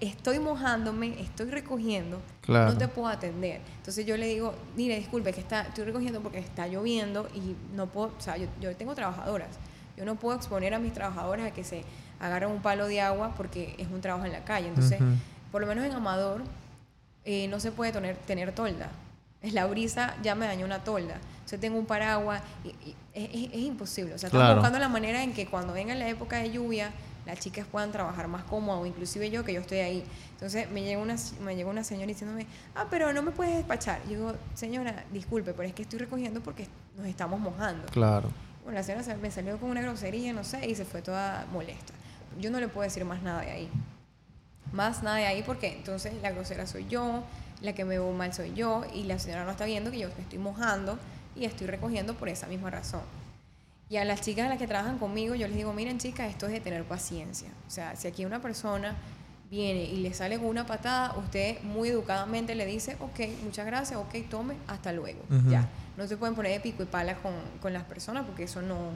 estoy mojándome, estoy recogiendo, no te puedo atender. Entonces yo le digo, mire, disculpe, que está, estoy recogiendo porque está lloviendo y no puedo, o sea, yo, tengo trabajadoras. Yo no puedo exponer a mis trabajadoras a que se agarren un palo de agua porque es un trabajo en la calle. Entonces, por lo menos en Amador, eh, no se puede tener, tener tolda. La brisa ya me dañó una tolda. Entonces tengo un paraguas y, es, imposible. O sea, estamos buscando la manera en que cuando venga la época de lluvia, las chicas puedan trabajar más cómodo, o inclusive yo que yo estoy ahí. Entonces me llega una, me llega una señora diciéndome, ah, pero no me puedes despachar. Yo digo, señora, disculpe, pero es que estoy recogiendo porque nos estamos mojando. Claro. Bueno, la señora me salió con una grosería, no sé, y se fue toda molesta. Yo no le puedo decir más nada de ahí. Más nada de ahí porque entonces la grosera soy yo, la que me veo mal soy yo, y la señora no está viendo que yo me estoy mojando y estoy recogiendo por esa misma razón. Y a las chicas a las que trabajan conmigo, yo les digo, miren chicas, esto es de tener paciencia. O sea, si aquí una persona viene y le sale con una patada, usted muy educadamente le dice, ok, muchas gracias, ok, tome, hasta luego. Ya. No se pueden poner de pico y pala con, con las personas porque eso no,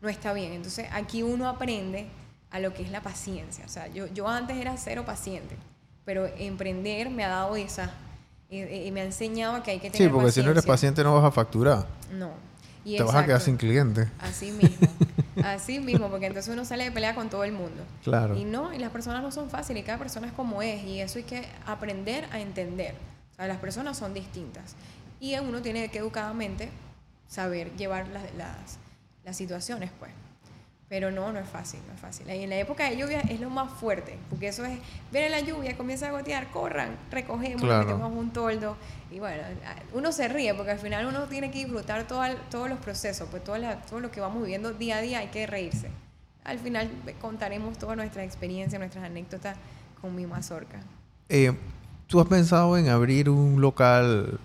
no está bien. Entonces, aquí uno aprende a lo que es la paciencia. O sea, yo, yo antes era cero paciente, pero emprender me ha dado esa, y, me ha enseñado que hay que tener Sí, porque si no eres paciente no vas a facturar. No. Te vas a quedar sin cliente. Así mismo. Así mismo, porque entonces uno sale de pelea con todo el mundo. Claro. Y no, y las personas no son fáciles, y cada persona es como es, y eso hay que aprender a entender. O sea, las personas son distintas. Y uno tiene que educadamente saber llevar las, las, las situaciones, pues. Pero no, no es fácil, no es fácil. Y en la época de lluvia es lo más fuerte, porque eso es, viene la lluvia, comienza a gotear, corran, recogemos, metemos un toldo. Y bueno, uno se ríe, porque al final uno tiene que disfrutar todo, todos los procesos, pues todo, todo lo que vamos viviendo día a día hay que reírse. Al final contaremos toda nuestra experiencia, nuestras anécdotas con mi mazorca. Eh, ¿Tú has pensado en abrir un local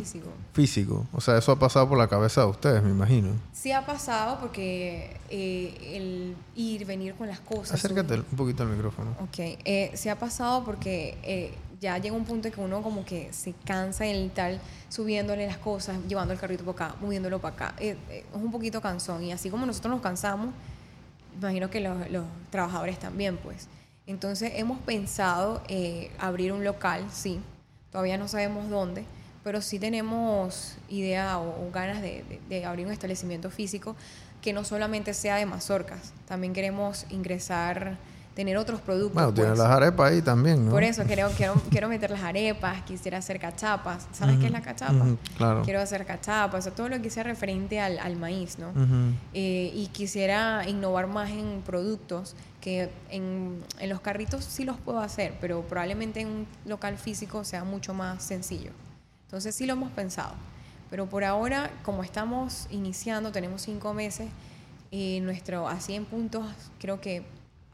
Físico. Físico. O sea, eso ha pasado por la cabeza de ustedes, me imagino. Sí ha pasado porque eh, el ir, venir con las cosas. Acércate un poquito al micrófono. Ok. Eh, se ha pasado porque eh, ya llega un punto en que uno como que se cansa en tal, subiéndole las cosas, llevando el carrito para acá, moviéndolo para acá. es un poquito cansón. Y así como nosotros nos cansamos, imagino que los, los trabajadores también, pues. Entonces hemos pensado abrir un local, sí. Todavía no sabemos dónde pero sí tenemos idea o, ganas de, abrir un establecimiento físico que no solamente sea de mazorcas, también queremos ingresar, tener otros productos. Bueno, pues. las arepas ahí también, ¿no? Por eso quiero, quiero, quiero meter las arepas, quisiera hacer cachapas. ¿Sabes qué es la cachapa? claro. Quiero hacer cachapas, o todo lo que sea referente al, al maíz, ¿no? Eh, y quisiera innovar más en productos que en, en los carritos sí los puedo hacer, pero probablemente en un local físico sea mucho más sencillo. Entonces sí lo hemos pensado. Pero por ahora, como estamos iniciando, tenemos cinco meses, y nuestro a 100 puntos creo que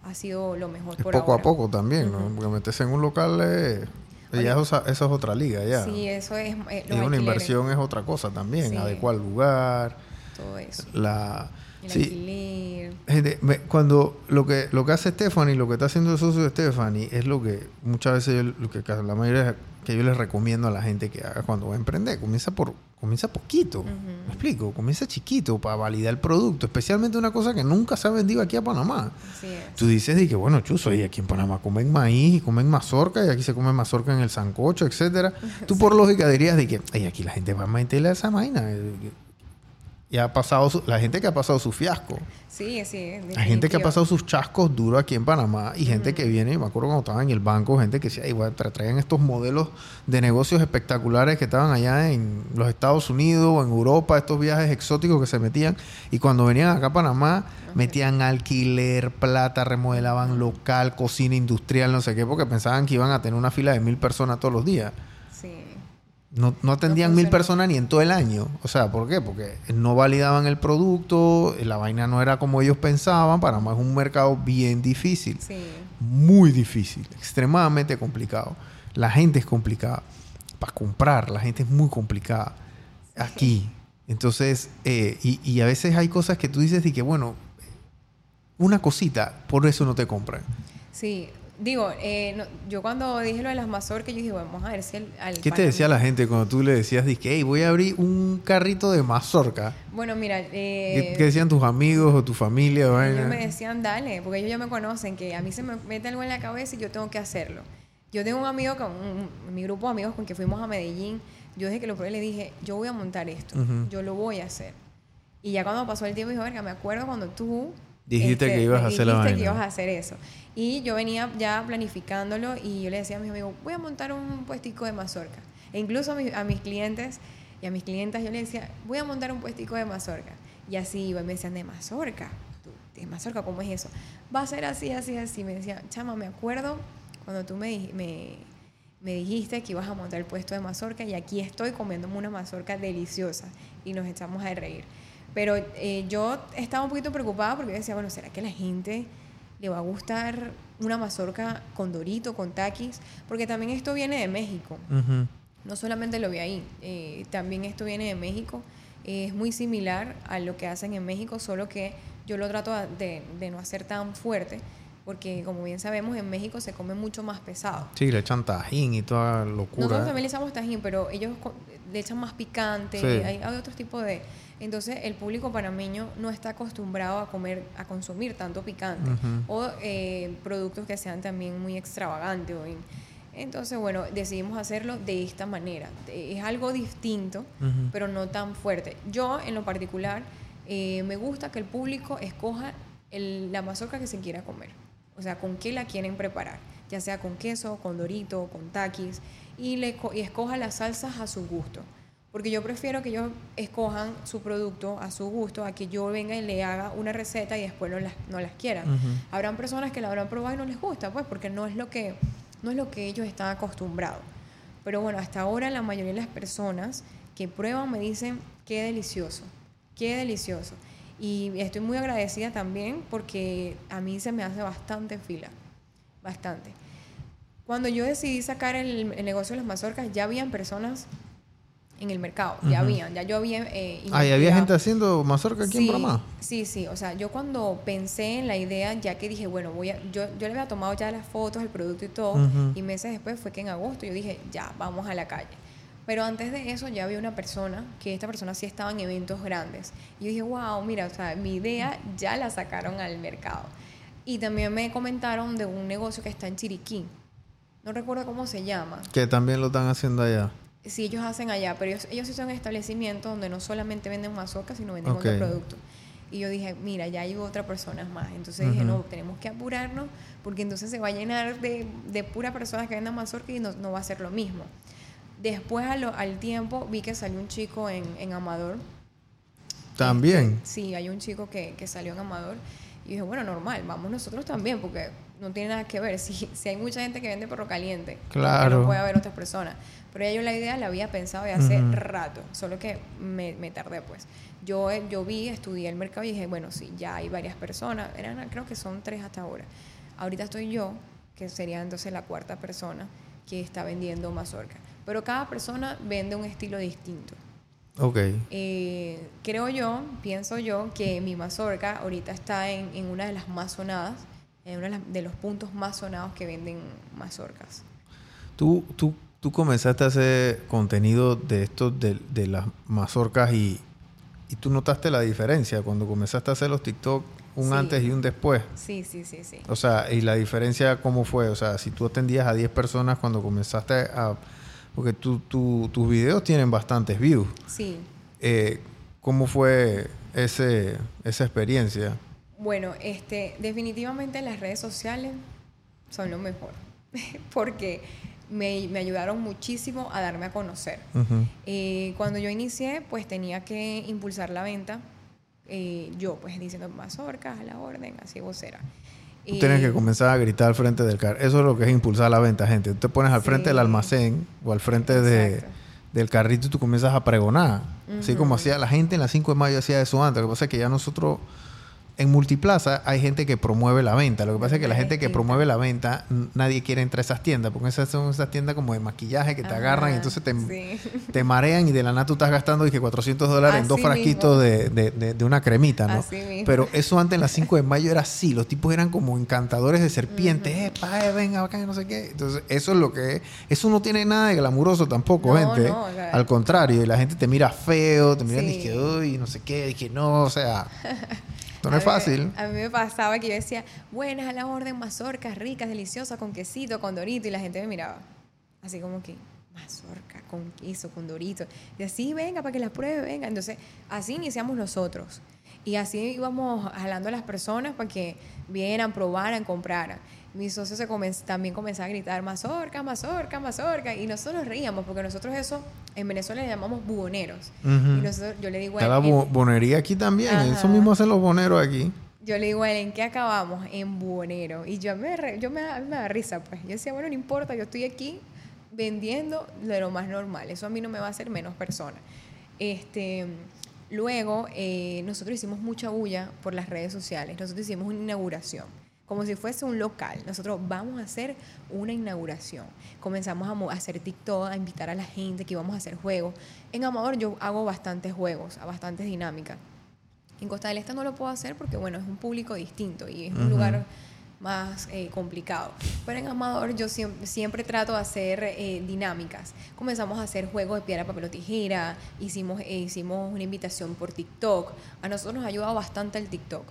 ha sido lo mejor por poco a poco también, ¿no? Porque meterse en un local es... Ya eso, es otra liga, ya. Sí, eso es... Eh, y una inversión es otra cosa también. Adecuar el lugar. Todo eso. La... El sí. cuando lo que lo que hace Stephanie, lo que está haciendo el socio de Stephanie, es lo que muchas veces lo que la mayoría que yo les recomiendo a la gente que haga cuando va a emprender. Comienza por comienza poquito. ¿Me explico? Comienza chiquito para validar el producto, especialmente una cosa que nunca se ha vendido aquí a Panamá. Tú dices de que bueno, chuzo, y aquí en Panamá comen maíz y comen mazorca y aquí se come mazorca en el sancocho, etcétera. Tú por lógica dirías de que, ay, aquí la gente va a meterle a esa vaina. Y ha pasado la gente que ha pasado su fiasco. Sí, sí. Hay gente que ha pasado sus chascos duros aquí en Panamá y gente que viene, me acuerdo cuando estaba en el banco, gente que decía, igual traían estos modelos de negocios espectaculares que estaban allá en los Estados Unidos o en Europa, estos viajes exóticos que se metían y cuando venían acá a Panamá metían alquiler, plata, remodelaban local, cocina industrial, no sé qué, porque pensaban que iban a tener una fila de mil personas todos los días. No, no atendían mil personas ni en todo el año. O sea, ¿por qué? Porque no validaban el producto, la vaina no era como ellos pensaban. Panamá es un mercado bien difícil. Sí. Muy difícil, extremadamente complicado. La gente es complicada. Para comprar, la gente es muy complicada. Aquí. Entonces, eh, y, y, a veces hay cosas que tú dices y que, bueno, una cosita, por eso no te compran. Sí, digo, eh, yo cuando dije lo de las mazorcas, yo dije, vamos a ver si el, ¿Qué te decía la gente cuando tú le decías, dije, hey, voy a abrir un carrito de mazorca? Bueno, mira... Eh, ¿Qué, decían tus amigos o tu familia? Ellos me decían, dale, porque ellos ya me conocen, que a mí se me mete algo en la cabeza y yo tengo que hacerlo. Yo tengo un amigo, con mi grupo de amigos con que fuimos a Medellín, yo desde que lo probé le dije, yo voy a montar esto, yo lo voy a hacer. Y ya cuando pasó el tiempo, dijo, verga, me acuerdo cuando tú Dijiste que este, ibas a hacer la Dijiste que ibas a hacer eso. Y yo venía ya planificándolo y yo le decía a mis amigos, voy a montar un puestico de mazorca. E incluso a, mis clientes y a mis clientas yo le decía, voy a montar un puestico de mazorca. Y así iba y me decían, ¿de mazorca? ¿De mazorca? ¿Cómo es eso? Va a ser así, así, así. Me decía, chama, me acuerdo cuando tú me, me, me dijiste que ibas a montar el puesto de mazorca y aquí estoy comiéndome una mazorca deliciosa y nos echamos a reír. Pero eh, yo estaba un poquito preocupada porque decía, bueno, ¿será que a la gente le va a gustar una mazorca con dorito, con taquis? Porque también esto viene de México. No solamente lo vi ahí, eh, también esto viene de México. es muy similar a lo que hacen en México, solo que yo lo trato de, de no hacer tan fuerte porque como bien sabemos en México se come mucho más pesado. Sí, le echan tajín y toda locura. Nosotros también le echamos tajín, pero ellos le echan más picante, hay, hay otros tipos de, entonces el público panameño no está acostumbrado a comer, a consumir tanto picante o eh, productos que sean también muy extravagantes. entonces, bueno, decidimos hacerlo de esta manera. Es algo distinto, pero no tan fuerte. Yo, en lo particular, eh, me gusta que el público escoja la mazorca que se quiera comer. O sea, con qué la quieren preparar. Ya sea con queso, con dorito, con taquis. Y, le, y escoja las salsas a su gusto. Porque yo prefiero que ellos escojan su producto a su gusto, a que yo venga y le haga una receta y después no las, no las quieran. Habrán personas que la habrán probado y no les gusta, pues, porque no es lo que, no es lo que ellos están acostumbrados. Pero bueno, hasta ahora la mayoría de las personas que prueban me dicen, qué delicioso, qué delicioso. Y estoy muy agradecida también porque a mí se me hace bastante fila, bastante. Cuando yo decidí sacar el, el negocio de las mazorcas, ya habían personas en el mercado. Ya habían, ya yo había... Eh, ah, había gente haciendo mazorca aquí en Panamá? Sí, sí. O sea, yo cuando pensé en la idea, ya que dije, bueno, voy a... Yo, yo le había tomado ya las fotos, el producto y todo, y meses después fue que en agosto yo dije, ya, vamos a la calle. Pero antes de eso ya había una persona, que esta persona sí estaba en eventos grandes. Y yo dije, wow, mira, o sea, mi idea ya la sacaron al mercado. Y también me comentaron de un negocio que está en Chiriquí. No recuerdo cómo se llama. Que también lo están haciendo allá sí ellos hacen allá, pero ellos, ellos sí son establecimientos donde no solamente venden mazorca, sino venden otros productos. Y yo dije, mira, ya hay otra persona más. Entonces dije, no, tenemos que apurarnos porque entonces se va a llenar de, de puras personas que vendan mazorca y no, no, va a ser lo mismo. Después al tiempo vi que salió un chico en, en Amador. También. Este, sí, hay un chico que, que salió en Amador. Y dije, bueno, normal, vamos nosotros también, porque no tiene nada que ver. Si, si hay mucha gente que vende perro caliente, claro. no puede haber otras personas. Pero ya yo la idea la había pensado de hace rato, solo que me, me, tardé pues. Yo, yo vi, estudié el mercado y dije, bueno, sí, ya hay varias personas, eran, creo que son tres hasta ahora. Ahorita estoy yo, que sería entonces la cuarta persona que está vendiendo mazorca. Pero cada persona vende un estilo distinto. Ok. Eh, creo yo, pienso yo, que mi mazorca ahorita está en, en una de las más sonadas, en uno de, los puntos más sonados que venden mazorcas. ¿Tú, tú tú comenzaste a hacer contenido de esto, de, de las mazorcas y, y, tú notaste la diferencia cuando comenzaste a hacer los TikTok, un antes y un después. Sí, sí, sí, sí. O sea, ¿y la diferencia cómo fue? O sea, si tú atendías a 10 personas cuando comenzaste a... Porque tus videos tienen bastantes views. Sí. Eh, ¿Cómo fue ese, esa experiencia? Bueno, este, definitivamente las redes sociales son lo mejor, porque me, me, ayudaron muchísimo a darme a conocer. Eh, cuando yo inicié, pues tenía que impulsar la venta, eh, yo pues diciendo mazorcas a la orden, así vocera. Tú tienes que comenzar a gritar al frente del carro. Eso es lo que es impulsar la venta, gente. Tú te pones al frente del almacén o al frente de, del carrito y tú comienzas a pregonar. Así como hacía la gente en la 5 de mayo hacía eso antes. Lo que pasa es que ya nosotros en multiplaza hay gente que promueve la venta. Lo que pasa es que la gente que promueve la venta, nadie quiere entrar a esas tiendas, porque esas son esas tiendas como de maquillaje que te agarran y entonces te, te, marean y de la nada tú estás gastando dije, 400 dólares en dos frasquitos de, de, de, una cremita, ¿no? Pero eso antes en las 5 de mayo era así, los tipos eran como encantadores de serpientes, eh, pae, venga, acá, no sé qué. Entonces eso es lo que es. Eso no tiene nada de glamuroso tampoco, gente. Al contrario, y la gente te mira feo, te mira y dije, uy, no sé qué, dije, no, o sea... no es fácil. A mí me pasaba que yo decía, buenas a la orden, mazorcas ricas, deliciosas, con quesito, con dorito, y la gente me miraba. Así como que, mazorca, con queso, con dorito. Y así, venga, para que las pruebe, venga. Entonces, así iniciamos nosotros. Y así íbamos jalando a las personas para que vieran, probaran, compraran mi socio se también comenzó a gritar mazorca, mazorca, mazorca. Y nosotros nos reíamos porque nosotros eso en Venezuela le llamamos buhoneros. Y nosotros, yo le digo a él. la bonería aquí también. Eso mismo hacen los boneros aquí. Yo le digo a él, ¿en qué acabamos? En buhonero. Y yo, me, yo me, me da risa, pues. Yo decía, bueno, no importa, yo estoy aquí vendiendo de lo más normal. Eso a mí no me va a hacer menos persona. Este. Luego, eh, nosotros hicimos mucha bulla por las redes sociales. Nosotros hicimos una inauguración como si fuese un local. Nosotros vamos a hacer una inauguración. Comenzamos a hacer TikTok, a invitar a la gente que íbamos a hacer juegos. En Amador yo hago bastantes juegos, bastantes dinámicas. En Costa del Este no lo puedo hacer porque, bueno, es un público distinto y es un lugar más eh, complicado. Pero en Amador yo siempre, trato de hacer eh, dinámicas. Comenzamos a hacer juegos de piedra, papel o tijera, hicimos, eh, hicimos una invitación por TikTok. A nosotros nos ha ayudado bastante el TikTok.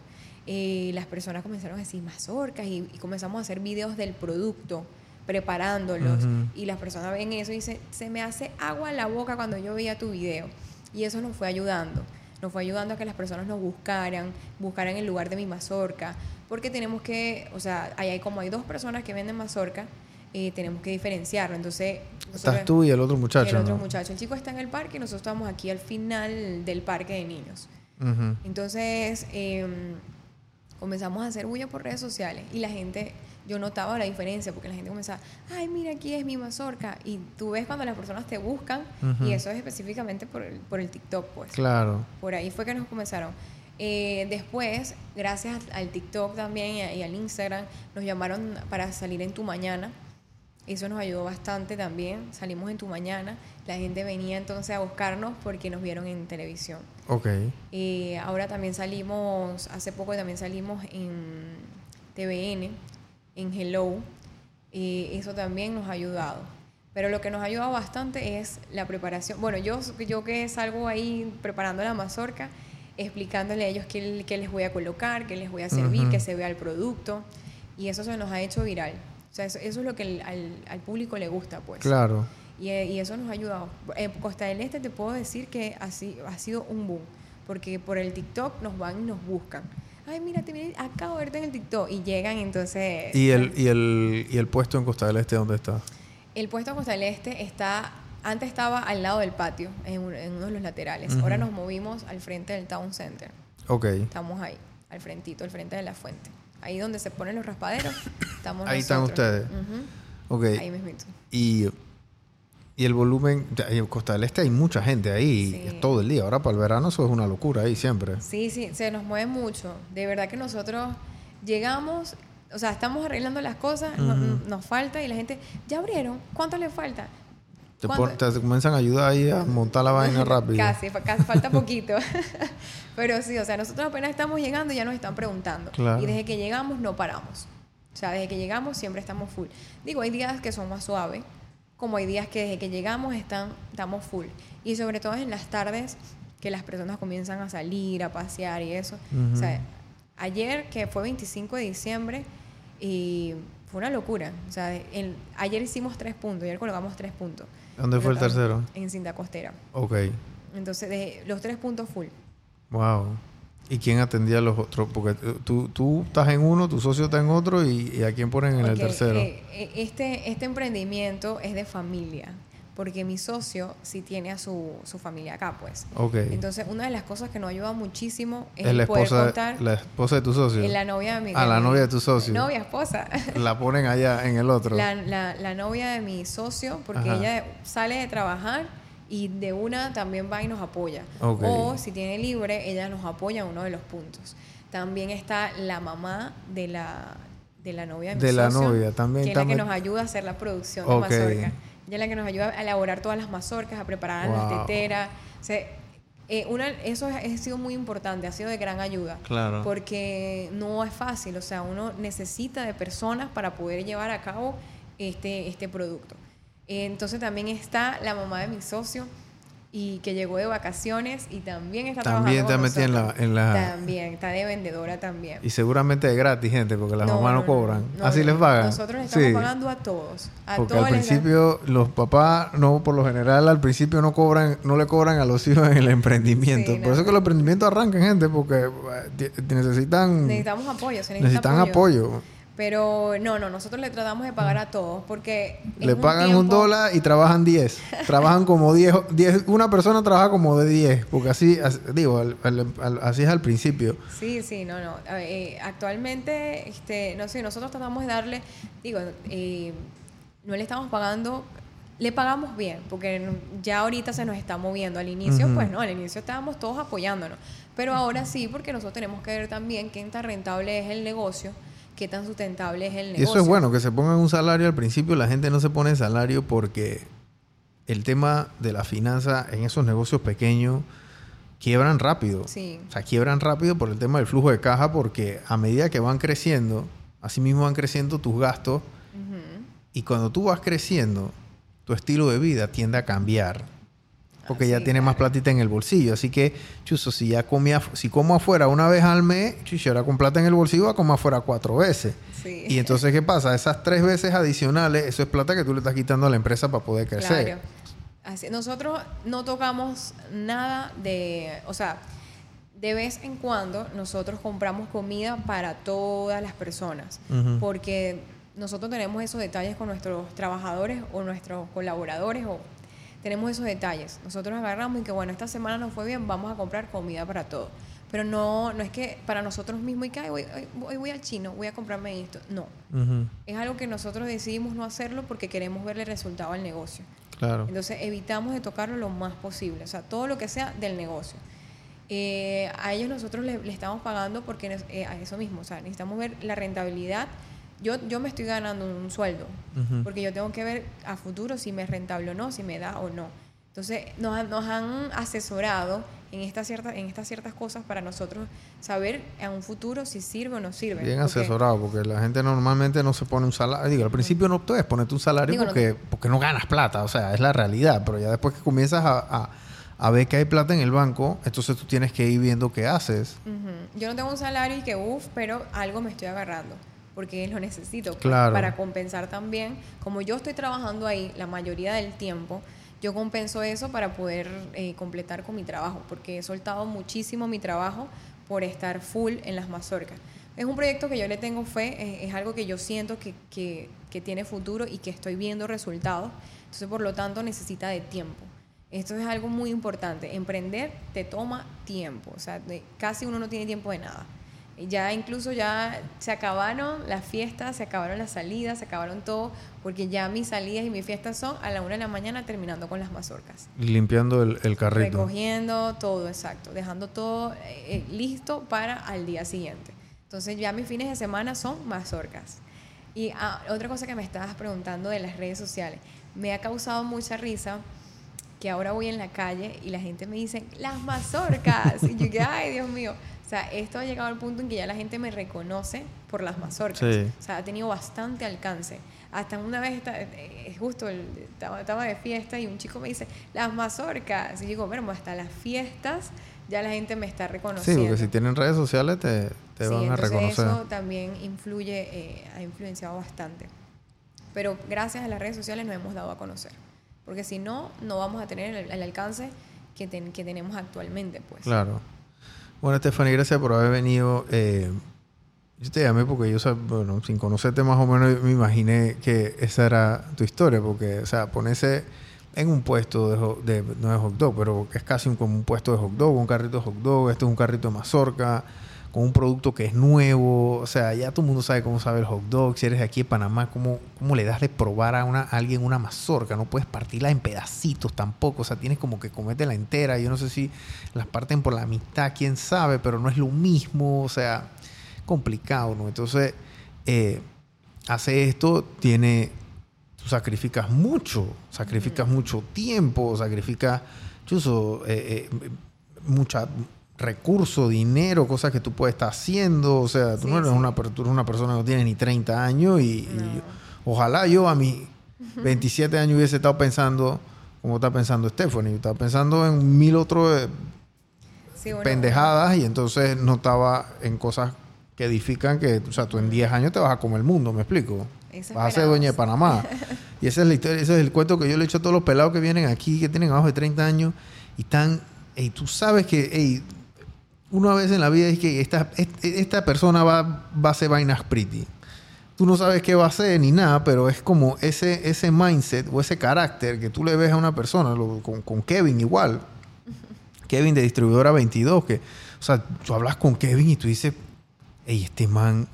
Eh, las personas comenzaron a decir mazorcas y, comenzamos a hacer videos del producto preparándolos y las personas ven eso y dicen, se me hace agua en la boca cuando yo veía tu video y eso nos fue ayudando nos fue ayudando a que las personas nos buscaran, buscaran el lugar de mi mazorca, porque tenemos que, o sea, ahí hay como hay dos personas que venden mazorca, eh, tenemos que diferenciarlo. Entonces, estás tú y el otro muchacho. el otro muchacho. El chico está en el parque y nosotros estamos aquí al final del parque de niños. Entonces, eh, comenzamos a hacer bulla por redes sociales y la gente, yo notaba la diferencia porque la gente comenzaba, ay, mira, aquí es mi mazorca. Y tú ves cuando las personas te buscan y eso es específicamente por el, por el TikTok, pues. Claro. Por ahí fue que nos comenzaron. Eh, después, gracias al TikTok también y, al Instagram, nos llamaron para salir en tu mañana. Eso nos ayudó bastante también. Salimos en tu mañana. La gente venía entonces a buscarnos porque nos vieron en televisión. Ok. Y ahora también salimos, hace poco también salimos en TVN, en Hello. Eso también nos ha ayudado. Pero lo que nos ha ayudado bastante es la preparación. Bueno, yo, yo que salgo ahí preparando la mazorca, explicándole a ellos qué, qué les voy a colocar, qué les voy a servir, que se vea el producto. Y eso se nos ha hecho viral. O sea, eso, es lo que al, al, público le gusta, pues. Claro. Y, y, eso nos ha ayudado. En Costa del Este te puedo decir que así, ha sido un boom, porque por el TikTok nos van y nos buscan. Ay, mira, te acabo de verte en el TikTok y llegan entonces... ¿Y el, y, el, ¿Y el puesto en Costa del Este dónde está? El puesto en Costa del Este está, antes estaba al lado del patio, en, uno de los laterales. Ahora nos movimos al frente del Town Center. Ok. Estamos ahí, al frentito, al frente de la fuente. Ahí donde se ponen los raspaderos, estamos Ahí están ustedes. Ok. Ahí mismo. Y, y el volumen, en Costa del Este hay mucha gente ahí todo el día. Ahora para el verano eso es una locura ahí siempre. Sí, sí, se nos mueve mucho. De verdad que nosotros llegamos, o sea, estamos arreglando las cosas, nos, falta y la gente, ¿ya abrieron? ¿Cuánto le falta? Te, te, comienzan a ayudar ahí a montar la vaina rápido. Casi, casi falta poquito. Pero sí, o sea, nosotros apenas estamos llegando y ya nos están preguntando. Y desde que llegamos no paramos. O sea, desde que llegamos siempre estamos full. Digo, hay días que son más suaves, como hay días que desde que llegamos están, estamos full. Y sobre todo en las tardes que las personas comienzan a salir, a pasear y eso. O sea, ayer, que fue 25 de diciembre, y fue una locura. O sea, ayer hicimos tres puntos, ayer colocamos tres puntos. ¿Dónde fue el tercero? En Cinta Costera. Ok. Entonces, de, los tres puntos full. Wow. ¿Y quién atendía a los otros? Porque tú, tú estás en uno, tu socio está en otro y, a quién ponen en el tercero. Eh, eh, este, este emprendimiento es de familia porque mi socio sí tiene a su, su familia acá, pues. Okay. Entonces, una de las cosas que nos ayuda muchísimo es, el poder contar... La esposa de tu socio. La novia de mi... Ah, la novia de tu socio. Novia, esposa. La ponen allá en el otro. La, la, la novia de mi socio, porque ella sale de trabajar y de una también va y nos apoya. O si tiene libre, ella nos apoya en uno de los puntos. También está la mamá de la, de la novia de mi de socio. De la novia, también. Que es la que nos ayuda a hacer la producción de mazorca. Ella es la que nos ayuda a elaborar todas las mazorcas, a preparar las teteras. Eh, una, eso ha, sido muy importante, ha sido de gran ayuda. Claro. Porque no es fácil, o sea, uno necesita de personas para poder llevar a cabo este, este producto. entonces también está la mamá de mi socio, y que llegó de vacaciones y también está también trabajando está metida en la, También, está de vendedora también. Y seguramente es gratis, gente, porque las mamás no, cobran. Así les pagan. Nosotros le estamos pagando a todos. A porque al principio los papás, no por lo general, al principio no cobran, no le cobran a los hijos en el emprendimiento. por eso que los emprendimientos arrancan, gente, porque eh, necesitan... Necesitamos apoyo. necesitan apoyo. Pero no, no, nosotros le tratamos de pagar a todos porque... Le pagan un dólar y trabajan 10. trabajan como 10, Una persona trabaja como de 10, porque así, digo, así es al principio. Sí, sí, no, no. Eh, actualmente, este, no sé, nosotros tratamos de darle, digo, eh, no le estamos pagando le pagamos bien, porque ya ahorita se nos está moviendo. Al inicio, pues no, al inicio estábamos todos apoyándonos. Pero ahora sí, porque nosotros tenemos que ver también qué tan rentable es el negocio qué tan sustentable es el negocio. Eso es bueno, que se pongan un salario al principio. La gente no se pone salario porque el tema de la finanza en esos negocios pequeños quiebran rápido. Sí. O sea, quiebran rápido por el tema del flujo de caja porque a medida que van creciendo, así mismo van creciendo tus gastos. Y cuando tú vas creciendo, tu estilo de vida tiende a cambiar porque ya tiene más platita en el bolsillo. Así que, chuso, si ya comía, si como afuera una vez al mes, chuso, ahora con plata en el bolsillo va a comer afuera cuatro veces. Y entonces, ¿qué pasa? Esas tres veces adicionales, eso es plata que tú le estás quitando a la empresa para poder crecer. Claro. Así, nosotros no tocamos nada de, o sea, de vez en cuando nosotros compramos comida para todas las personas, porque nosotros tenemos esos detalles con nuestros trabajadores o nuestros colaboradores o tenemos esos detalles. Nosotros agarramos y que bueno, esta semana nos fue bien, vamos a comprar comida para todo. Pero no, no es que para nosotros mismos y que hoy, voy al chino, voy a comprarme esto. No. Es algo que nosotros decidimos no hacerlo porque queremos verle resultado al negocio. Claro. Entonces evitamos de tocarlo lo más posible. O sea, todo lo que sea del negocio. Eh, a ellos nosotros le, estamos pagando porque eh, a eso mismo. O sea, necesitamos ver la rentabilidad yo, yo me estoy ganando un sueldo, porque yo tengo que ver a futuro si me es rentable o no, si me da o no. Entonces, nos, nos han asesorado en, estas ciertas, en estas ciertas cosas para nosotros saber en un futuro si sirve o no sirve. Bien asesorado, porque la gente normalmente no se pone un salario. Digo, al principio no puedes ponerte un salario porque, no, porque no ganas plata, o sea, es la realidad, pero ya después que comienzas a, a, ver que hay plata en el banco, entonces tú tienes que ir viendo qué haces. Yo no tengo un salario y que, uff, pero algo me estoy agarrando porque lo necesito pues, para compensar también. Como yo estoy trabajando ahí la mayoría del tiempo, yo compenso eso para poder eh, completar con mi trabajo, porque he soltado muchísimo mi trabajo por estar full en las mazorcas. Es un proyecto que yo le tengo fe, es, algo que yo siento que, que, que, tiene futuro y que estoy viendo resultados, entonces por lo tanto necesita de tiempo. Esto es algo muy importante, emprender te toma tiempo, o sea, casi uno no tiene tiempo de nada. Ya incluso ya se acabaron las fiestas, se acabaron las salidas, se acabaron todo, porque ya mis salidas y mis fiestas son a la una de la mañana terminando con las mazorcas. Limpiando el, el carrito. Recogiendo todo, exacto, dejando todo eh, eh, listo para al día siguiente. Entonces ya mis fines de semana son mazorcas. Y ah, otra cosa que me estabas preguntando de las redes sociales, me ha causado mucha risa que ahora voy en la calle y la gente me dice, las mazorcas. y yo que, ay, Dios mío. Sea, esto ha llegado al punto en que ya la gente me reconoce por las mazorcas. O sea, ha tenido bastante alcance. Hasta una vez, eh, justo estaba, de fiesta y un chico me dice, las mazorcas. Y digo, bueno, hasta las fiestas ya la gente me está reconociendo. Sí, porque si tienen redes sociales te, te van a reconocer. Eso también influye, eh, ha influenciado bastante. Pero gracias a las redes sociales nos hemos dado a conocer. Porque si no, no vamos a tener el, alcance que, que tenemos actualmente. Pues. Claro. Bueno, Stephanie, gracias por haber venido. Eh, yo te llamé porque yo, bueno, sin conocerte más o menos, me imaginé que esa era tu historia, porque, o sea, ponerse en un puesto de, no es hot dog, pero es casi como un puesto de hot dog, un carrito de hot dog, este es un carrito de mazorca, con un producto que es nuevo, o sea, ya todo el mundo sabe cómo sabe el hot dog, si eres de aquí en Panamá, cómo, cómo le das de probar a, una, alguien una mazorca, no puedes partirla en pedacitos tampoco, o sea, tienes como que comértela entera, yo no sé si las parten por la mitad, quién sabe, pero no es lo mismo, o sea, complicado, ¿no? Entonces, eh, hace esto, tiene, tú sacrificas mucho, sacrificas mucho tiempo, sacrificas, chuso, eh, eh, mucha recurso, dinero, cosas que tú puedes estar haciendo. O sea, tú no eres una, una persona que no tiene ni 30 años y, ojalá yo a mis 27 años hubiese estado pensando como está pensando Stephanie. Yo estaba pensando en mil otros eh, pendejadas y entonces no estaba en cosas que edifican que, o sea, tú en 10 años te vas a comer el mundo, ¿me explico? vas a ser dueña de Panamá. y esa es la historia, ese es el cuento que yo le he hecho a todos los pelados que vienen aquí, que tienen abajo de 30 años y están, y tú sabes que, una vez en la vida es que esta, esta persona va, va a hacer vainas pretty. Tú no sabes qué va a hacer ni nada, pero es como ese, ese mindset o ese carácter que tú le ves a una persona, con, con, Kevin igual. Kevin de Distribuidora 22, que, o sea, tú hablas con Kevin y tú dices, hey, este man,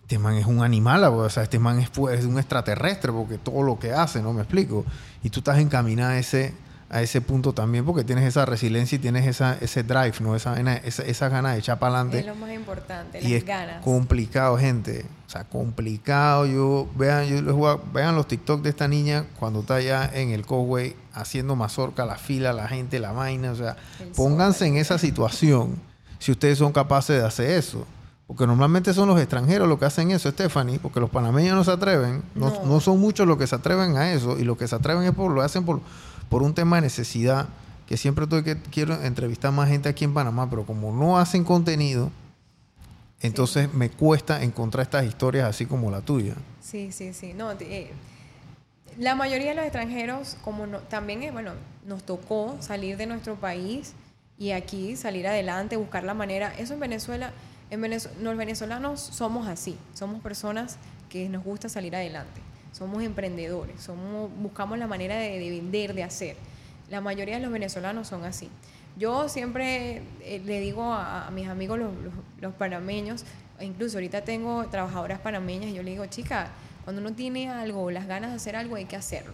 este man es un animal, o sea, este man es, es un extraterrestre, porque todo lo que hace, ¿no? Me explico. Y tú estás encaminada a ese, a ese punto también porque tienes esa resiliencia y tienes esa, ese drive, ¿no? Esa, esa, esa gana de echar para adelante. Es lo más importante, y es complicado, gente. O sea, complicado. Yo, vean, yo les vean los TikTok de esta niña cuando está allá en el Cowway haciendo mazorca, la fila, la gente, la vaina. O sea, pónganse en esa situación si ustedes son capaces de hacer eso. Porque normalmente son los extranjeros los que hacen eso, Stephanie, porque los panameños no se atreven. No, no. son muchos los que se atreven a eso. Y los que se atreven es por lo hacen por por un tema de necesidad, que siempre estoy que quiero entrevistar más gente aquí en Panamá, pero como no hacen contenido, entonces me cuesta encontrar estas historias así como la tuya. Sí, sí, sí. No, eh, la mayoría de los extranjeros, como también, eh, bueno, nos tocó salir de nuestro país y aquí salir adelante, buscar la manera. Eso en Venezuela, en Venezuela, los venezolanos somos así, somos personas que nos gusta salir adelante somos emprendedores, somos, buscamos la manera de, vender, de hacer. La mayoría de los venezolanos son así. Yo siempre eh, le digo a, mis amigos los, los, panameños, incluso ahorita tengo trabajadoras panameñas, y yo le digo, chica, cuando uno tiene algo, las ganas de hacer algo, hay que hacerlo.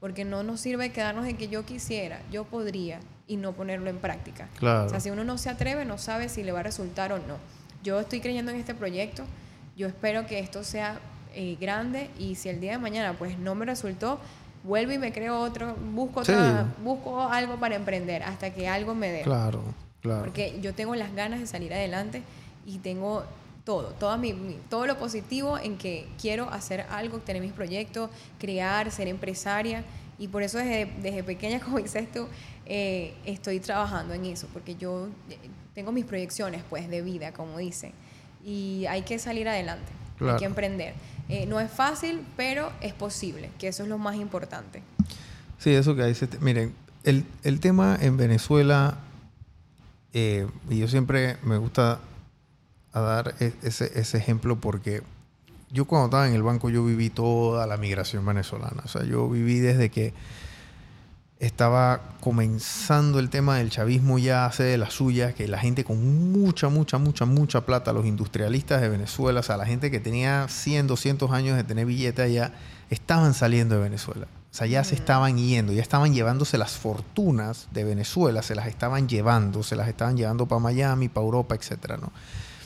Porque no nos sirve quedarnos en que yo quisiera, yo podría, y no ponerlo en práctica. Claro. O sea, si uno no se atreve, no sabe si le va a resultar o no. Yo estoy creyendo en este proyecto, yo espero que esto sea eh, grande y si el día de mañana pues no me resultó, vuelvo y me creo otro, busco, busco algo para emprender hasta que algo me dé. Claro, claro. Porque yo tengo las ganas de salir adelante y tengo todo, todo, mi, todo lo positivo en que quiero hacer algo, tener mis proyectos, crear, ser empresaria. Y por eso desde, desde pequeña, como dices tú, eh, estoy trabajando en eso, porque yo tengo mis proyecciones pues de vida, como dicen, y hay que salir adelante, hay que emprender. Eh, no es fácil, pero es posible, que eso es lo más importante. Sí, eso que dice. Miren, el, el tema en Venezuela, eh, y yo siempre me gusta dar e, ese, ese ejemplo porque yo cuando estaba en el banco yo viví toda la migración venezolana. O sea, yo viví desde que estaba comenzando el tema del chavismo ya hace de las suyas, que la gente con mucha, mucha, mucha, mucha plata, los industrialistas de Venezuela, o sea, la gente que tenía 100, 200 años de tener billete allá, estaban saliendo de Venezuela. O sea, ya se estaban yendo, ya estaban llevándose las fortunas de Venezuela, se las estaban llevando, se las estaban llevando para Miami, para Europa, etcétera, ¿no?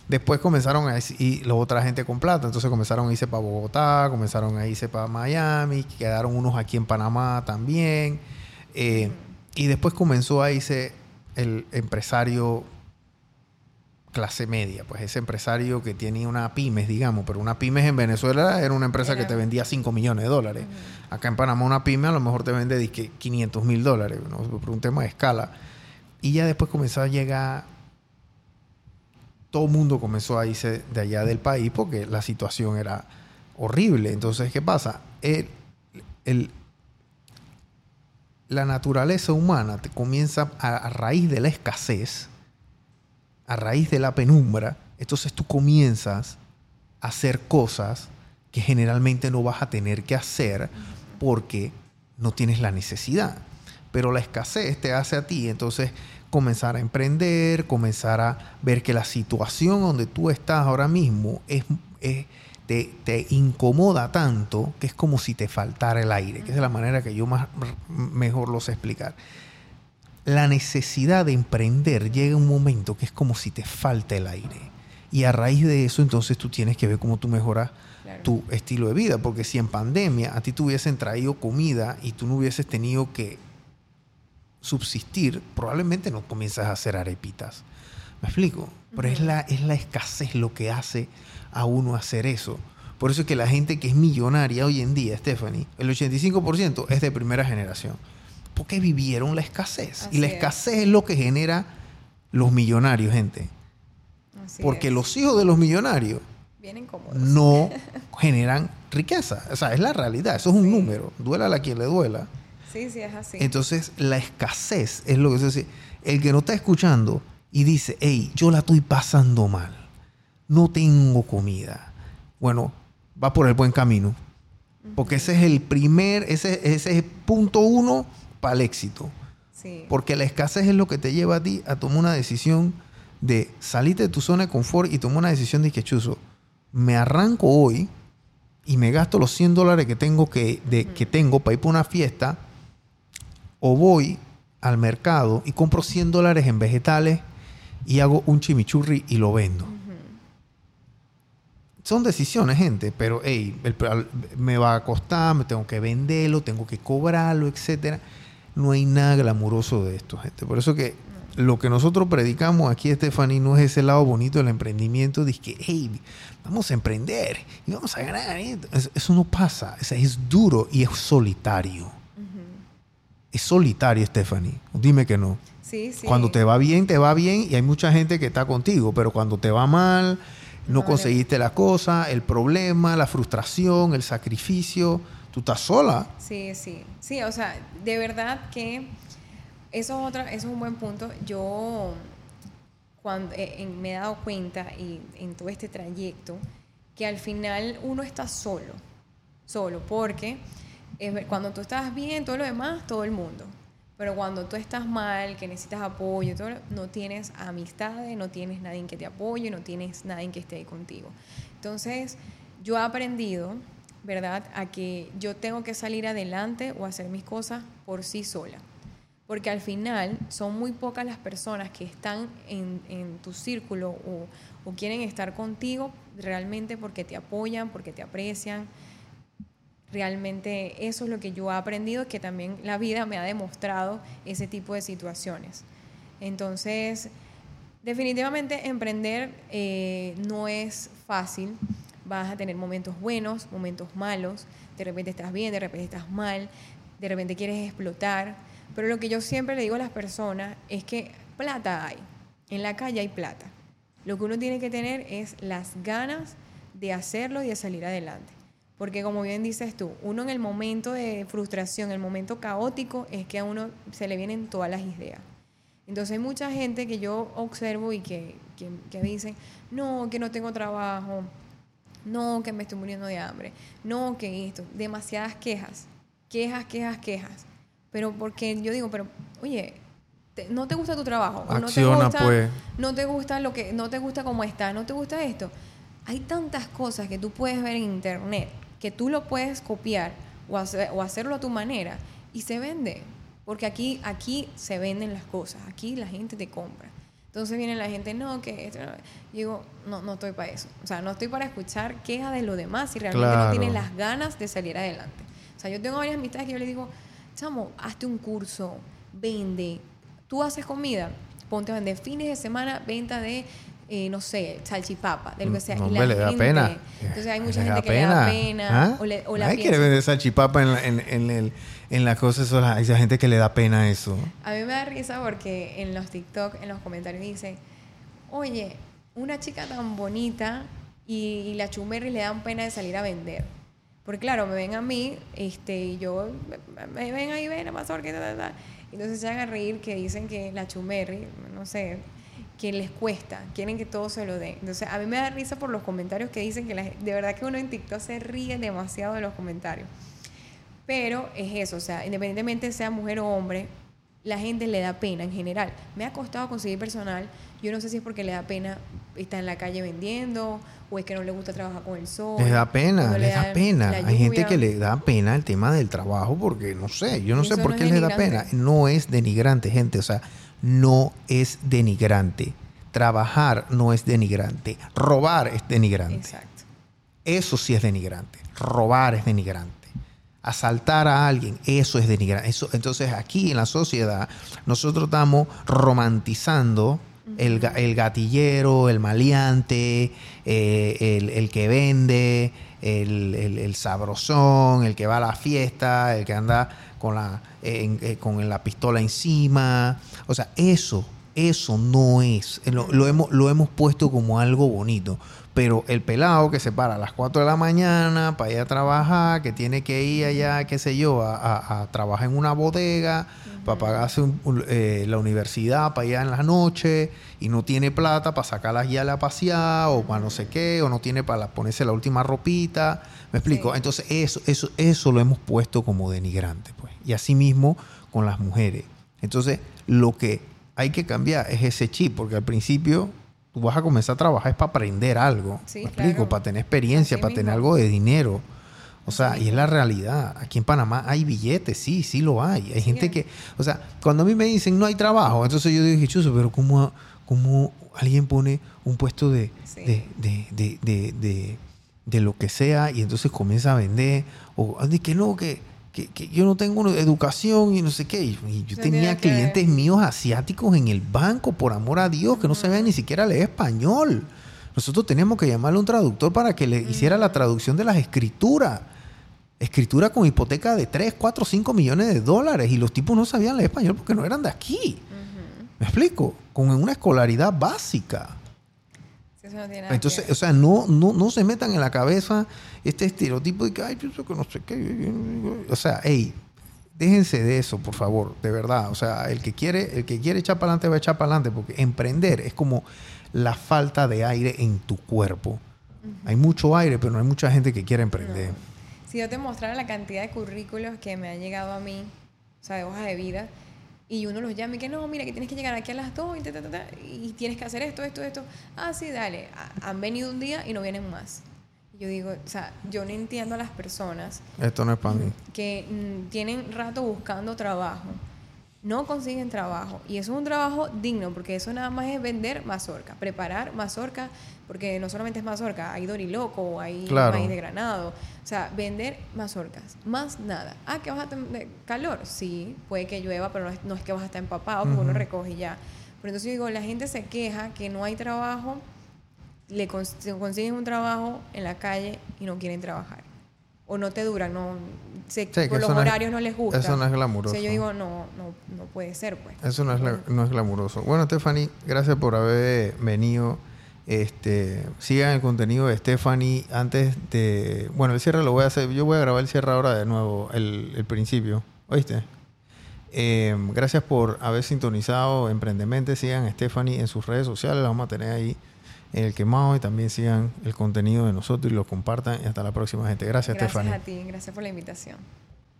Después comenzaron a y la otra gente con plata, entonces comenzaron a irse para Bogotá, comenzaron a irse para Miami, quedaron unos aquí en Panamá también eh, y después comenzó a irse el empresario clase media, pues ese empresario que tiene una pymes, digamos, pero una pymes en Venezuela era una empresa que te vendía 5 millones de dólares. Acá en Panamá una pyme a lo mejor te vende 500 mil dólares, por un tema de escala. Y ya después comenzó a llegar, todo el mundo comenzó a irse de allá del país porque la situación era horrible. Entonces, ¿qué pasa? el, la naturaleza humana te comienza a, raíz de la escasez, a raíz de la penumbra, entonces tú comienzas a hacer cosas que generalmente no vas a tener que hacer porque no tienes la necesidad. Pero la escasez te hace a ti, entonces comenzar a emprender, comenzar a ver que la situación donde tú estás ahora mismo es, te, te, incomoda tanto que es como si te faltara el aire, que es la manera que yo más, mejor lo sé explicar. La necesidad de emprender llega un momento que es como si te falta el aire. Y a raíz de eso, entonces tú tienes que ver cómo tú mejoras tu estilo de vida. Porque si en pandemia a ti te hubiesen traído comida y tú no hubieses tenido que subsistir, probablemente no comienzas a hacer arepitas. ¿Me explico? Pero es, la, es la escasez lo que hace a uno hacer eso. Por eso es que la gente que es millonaria hoy en día, Stephanie, el 85% es de primera generación. Porque vivieron la escasez. y la escasez es. lo que genera los millonarios, gente. Porque los hijos de los millonarios Vienen no generan riqueza. O sea, es la realidad. Eso es un número. Duela a quien le duela. Sí, sí, es así. Entonces, la escasez es lo que se dice. El que no está escuchando y dice, hey, yo la estoy pasando mal, no tengo comida. Bueno, va por el buen camino. Porque ese es el primer, ese, ese es punto uno para el éxito. Sí. Porque la escasez es lo que te lleva a ti a tomar una decisión de salirte de tu zona de confort y tomar una decisión de que, chuzo, me arranco hoy y me gasto los 100 dólares que tengo, que, de, que tengo para ir para una fiesta o voy al mercado y compro 100 dólares en vegetales y hago un chimichurri y lo vendo. Son decisiones, gente, pero hey, me va a costar, me tengo que venderlo, tengo que cobrarlo, etcétera. No hay nada glamuroso de esto, gente. Por eso que lo que nosotros predicamos aquí, Stephanie, no es ese lado bonito del emprendimiento, de que, hey, vamos a emprender y vamos a ganar. Eso no pasa, es duro y es solitario es solitario, Stephanie. Dime que no. Sí, sí. Cuando te va bien, te va bien y hay mucha gente que está contigo, pero cuando te va mal, no conseguiste la cosa, el problema, la frustración, el sacrificio, tú estás sola. Sí, sí. Sí, o sea, de verdad que eso es, otra, eso es un buen punto. Yo cuando eh, me he dado cuenta y, en todo este trayecto que al final uno está solo, solo, porque cuando tú estás bien, todo lo demás, todo el mundo. Pero cuando tú estás mal, que necesitas apoyo, todo, no tienes amistades, no tienes nadie que te apoye, no tienes nadie que esté ahí contigo. Entonces, yo he aprendido, ¿verdad?, a que yo tengo que salir adelante o hacer mis cosas por sí sola. Porque al final son muy pocas las personas que están en, tu círculo o, o quieren estar contigo realmente porque te apoyan, porque te aprecian realmente eso es lo que yo he aprendido, que también la vida me ha demostrado ese tipo de situaciones. Entonces, definitivamente emprender eh, no es fácil, vas a tener momentos buenos, momentos malos, de repente estás bien, de repente estás mal, de repente quieres explotar, pero lo que yo siempre le digo a las personas es que plata hay, en la calle hay plata. Lo que uno tiene que tener es las ganas de hacerlo y de salir adelante. Porque como bien dices tú, uno en el momento de frustración, en el momento caótico, es que a uno se le vienen todas las ideas. Entonces hay mucha gente que yo observo y que, que, dicen, no, que no tengo trabajo, no, que me estoy muriendo de hambre, no, que esto, demasiadas quejas, quejas, quejas, quejas. Pero porque yo digo, pero oye, no te gusta tu trabajo, no te gusta, pues. no te gusta lo que, no te gusta cómo está, no te gusta esto. Hay tantas cosas que tú puedes ver en internet que tú lo puedes copiar o, o hacerlo a tu manera y se vende. Porque aquí, aquí se venden las cosas, aquí la gente te compra. Entonces viene la gente, no, que esto, digo, no, no estoy para eso. O sea, no estoy para escuchar quejas de lo demás si realmente no tienen las ganas de salir adelante. O sea, yo tengo varias amistades que yo les digo, chamo, hazte un curso, vende. Tú haces comida, ponte a vender fines de semana, venta de eh, no sé, salchipapa, de lo que sea. y la le da pena. Entonces hay mucha gente que le da pena. ¿Ah? O, le, o la quiere vender salchipapa en, en, en, en la cosa, eso, hay gente que le da pena eso. A mí me da risa porque en los TikTok, en los comentarios dicen, oye, una chica tan bonita y, y la chumerri le dan pena de salir a vender. Porque claro, me ven a mí, este, y yo, me ven ahí, ven a más que tal, tal. Entonces se van a reír que dicen que la chumerri, no sé, que les cuesta, quieren que todo se lo den. Entonces, a mí me da risa por los comentarios que dicen que de verdad que uno en TikTok se ríe demasiado de los comentarios. Pero es eso, o sea, independientemente sea mujer o hombre, la gente le da pena en general. Me ha costado conseguir personal. Yo no sé si es porque le da pena estar en la calle vendiendo o es que no le gusta trabajar con el sol. Le da pena, le, da, pena. Hay gente que le da pena el tema del trabajo porque no sé, yo no sé por qué le da pena. No es denigrante, gente, o sea, no es denigrante. Trabajar no es denigrante. Robar es denigrante. Exacto. Eso sí es denigrante. Robar es denigrante asaltar a alguien, eso es denigrante. Eso, entonces aquí en la sociedad nosotros estamos romantizando el, gatillero, el maleante, eh, el, que vende, el, sabrosón, el que va a la fiesta, el que anda con la, eh, con la pistola encima. O sea, eso, eso no es, lo, hemos, lo hemos puesto como algo bonito. Pero el pelado que se para a las 4 de la mañana para ir a trabajar, que tiene que ir allá, qué sé yo, a, trabajar en una bodega, para pagarse eh, la universidad para ir en la noche, y no tiene plata para sacarlas ya a la pasear, o para no sé qué, o no tiene para ponerse la última ropita. ¿Me explico? Entonces, eso, eso, eso lo hemos puesto como denigrante, pues. Y así mismo con las mujeres. Entonces, lo que hay que cambiar es ese chip, porque al principio tú vas a comenzar a trabajar es para aprender algo. ¿Me explico? Para tener experiencia, para tener algo de dinero. O sea, y es la realidad. Aquí en Panamá hay billetes, sí, sí lo hay. Hay gente que, o sea, cuando a mí me dicen no hay trabajo, entonces yo dije, chuso, pero ¿cómo, cómo alguien pone un puesto de, de, de, de, de, lo que sea y entonces comienza a vender? O que no, que que, yo no tengo educación y no sé qué. Y yo tenía clientes míos asiáticos en el banco, por amor a Dios, que no sabían ni siquiera leer español. Nosotros teníamos que llamarle a un traductor para que le hiciera la traducción de las escrituras. Escritura con hipoteca de 3, 4, 5 millones de dólares. Y los tipos no sabían leer español porque no eran de aquí. ¿Me explico? Con una escolaridad básica. Entonces, o sea, no, no, no se metan en la cabeza este estereotipo de que, ay, pienso que no sé qué. O sea, hey, déjense de eso, por favor, de verdad. O sea, el que quiere, el que quiere echar para adelante va a echar para adelante, porque emprender es como la falta de aire en tu cuerpo. Hay mucho aire, pero no hay mucha gente que quiera emprender. Si yo te mostrara la cantidad de currículos que me han llegado a mí, o sea, de hojas de vida, y uno los llama y que no, mira, que tienes que llegar aquí a las 2 y, tienes que hacer esto, esto, esto. Ah, sí, dale. Han venido un día y no vienen más. Yo digo, o sea, yo no entiendo a las personas. Esto no es para mí. Que mm, tienen rato buscando trabajo no consiguen trabajo. Y eso es un trabajo digno, porque eso nada más es vender mazorca, preparar mazorca, porque no solamente es mazorca, hay doriloco, hay maíz de granado. O sea, vender mazorcas, más nada. Ah, que vas a tener calor. Sí, puede que llueva, pero no es, que vas a estar empapado, porque uno recoge ya. Pero entonces yo digo, la gente se queja que no hay trabajo, le consiguen un trabajo en la calle y no quieren trabajar. O no te duran, no por los horarios no les gusta. Eso no es glamuroso. O sea, yo digo, no, no, no puede ser, pues. Eso no es, no es glamuroso. Bueno, Stephanie, gracias por haber venido. Este, sigan el contenido de Stephanie antes de... Bueno, el cierre lo voy a hacer. Yo voy a grabar el cierre ahora de nuevo, el, el principio. ¿Oíste? Eh, gracias por haber sintonizado Emprendemente. Sigan a Stephanie en sus redes sociales. La vamos a tener ahí en el quemado y también sigan el contenido de nosotros y lo compartan. Y hasta la próxima, gente. Gracias, Gracias Stephanie. a ti. Gracias por la invitación.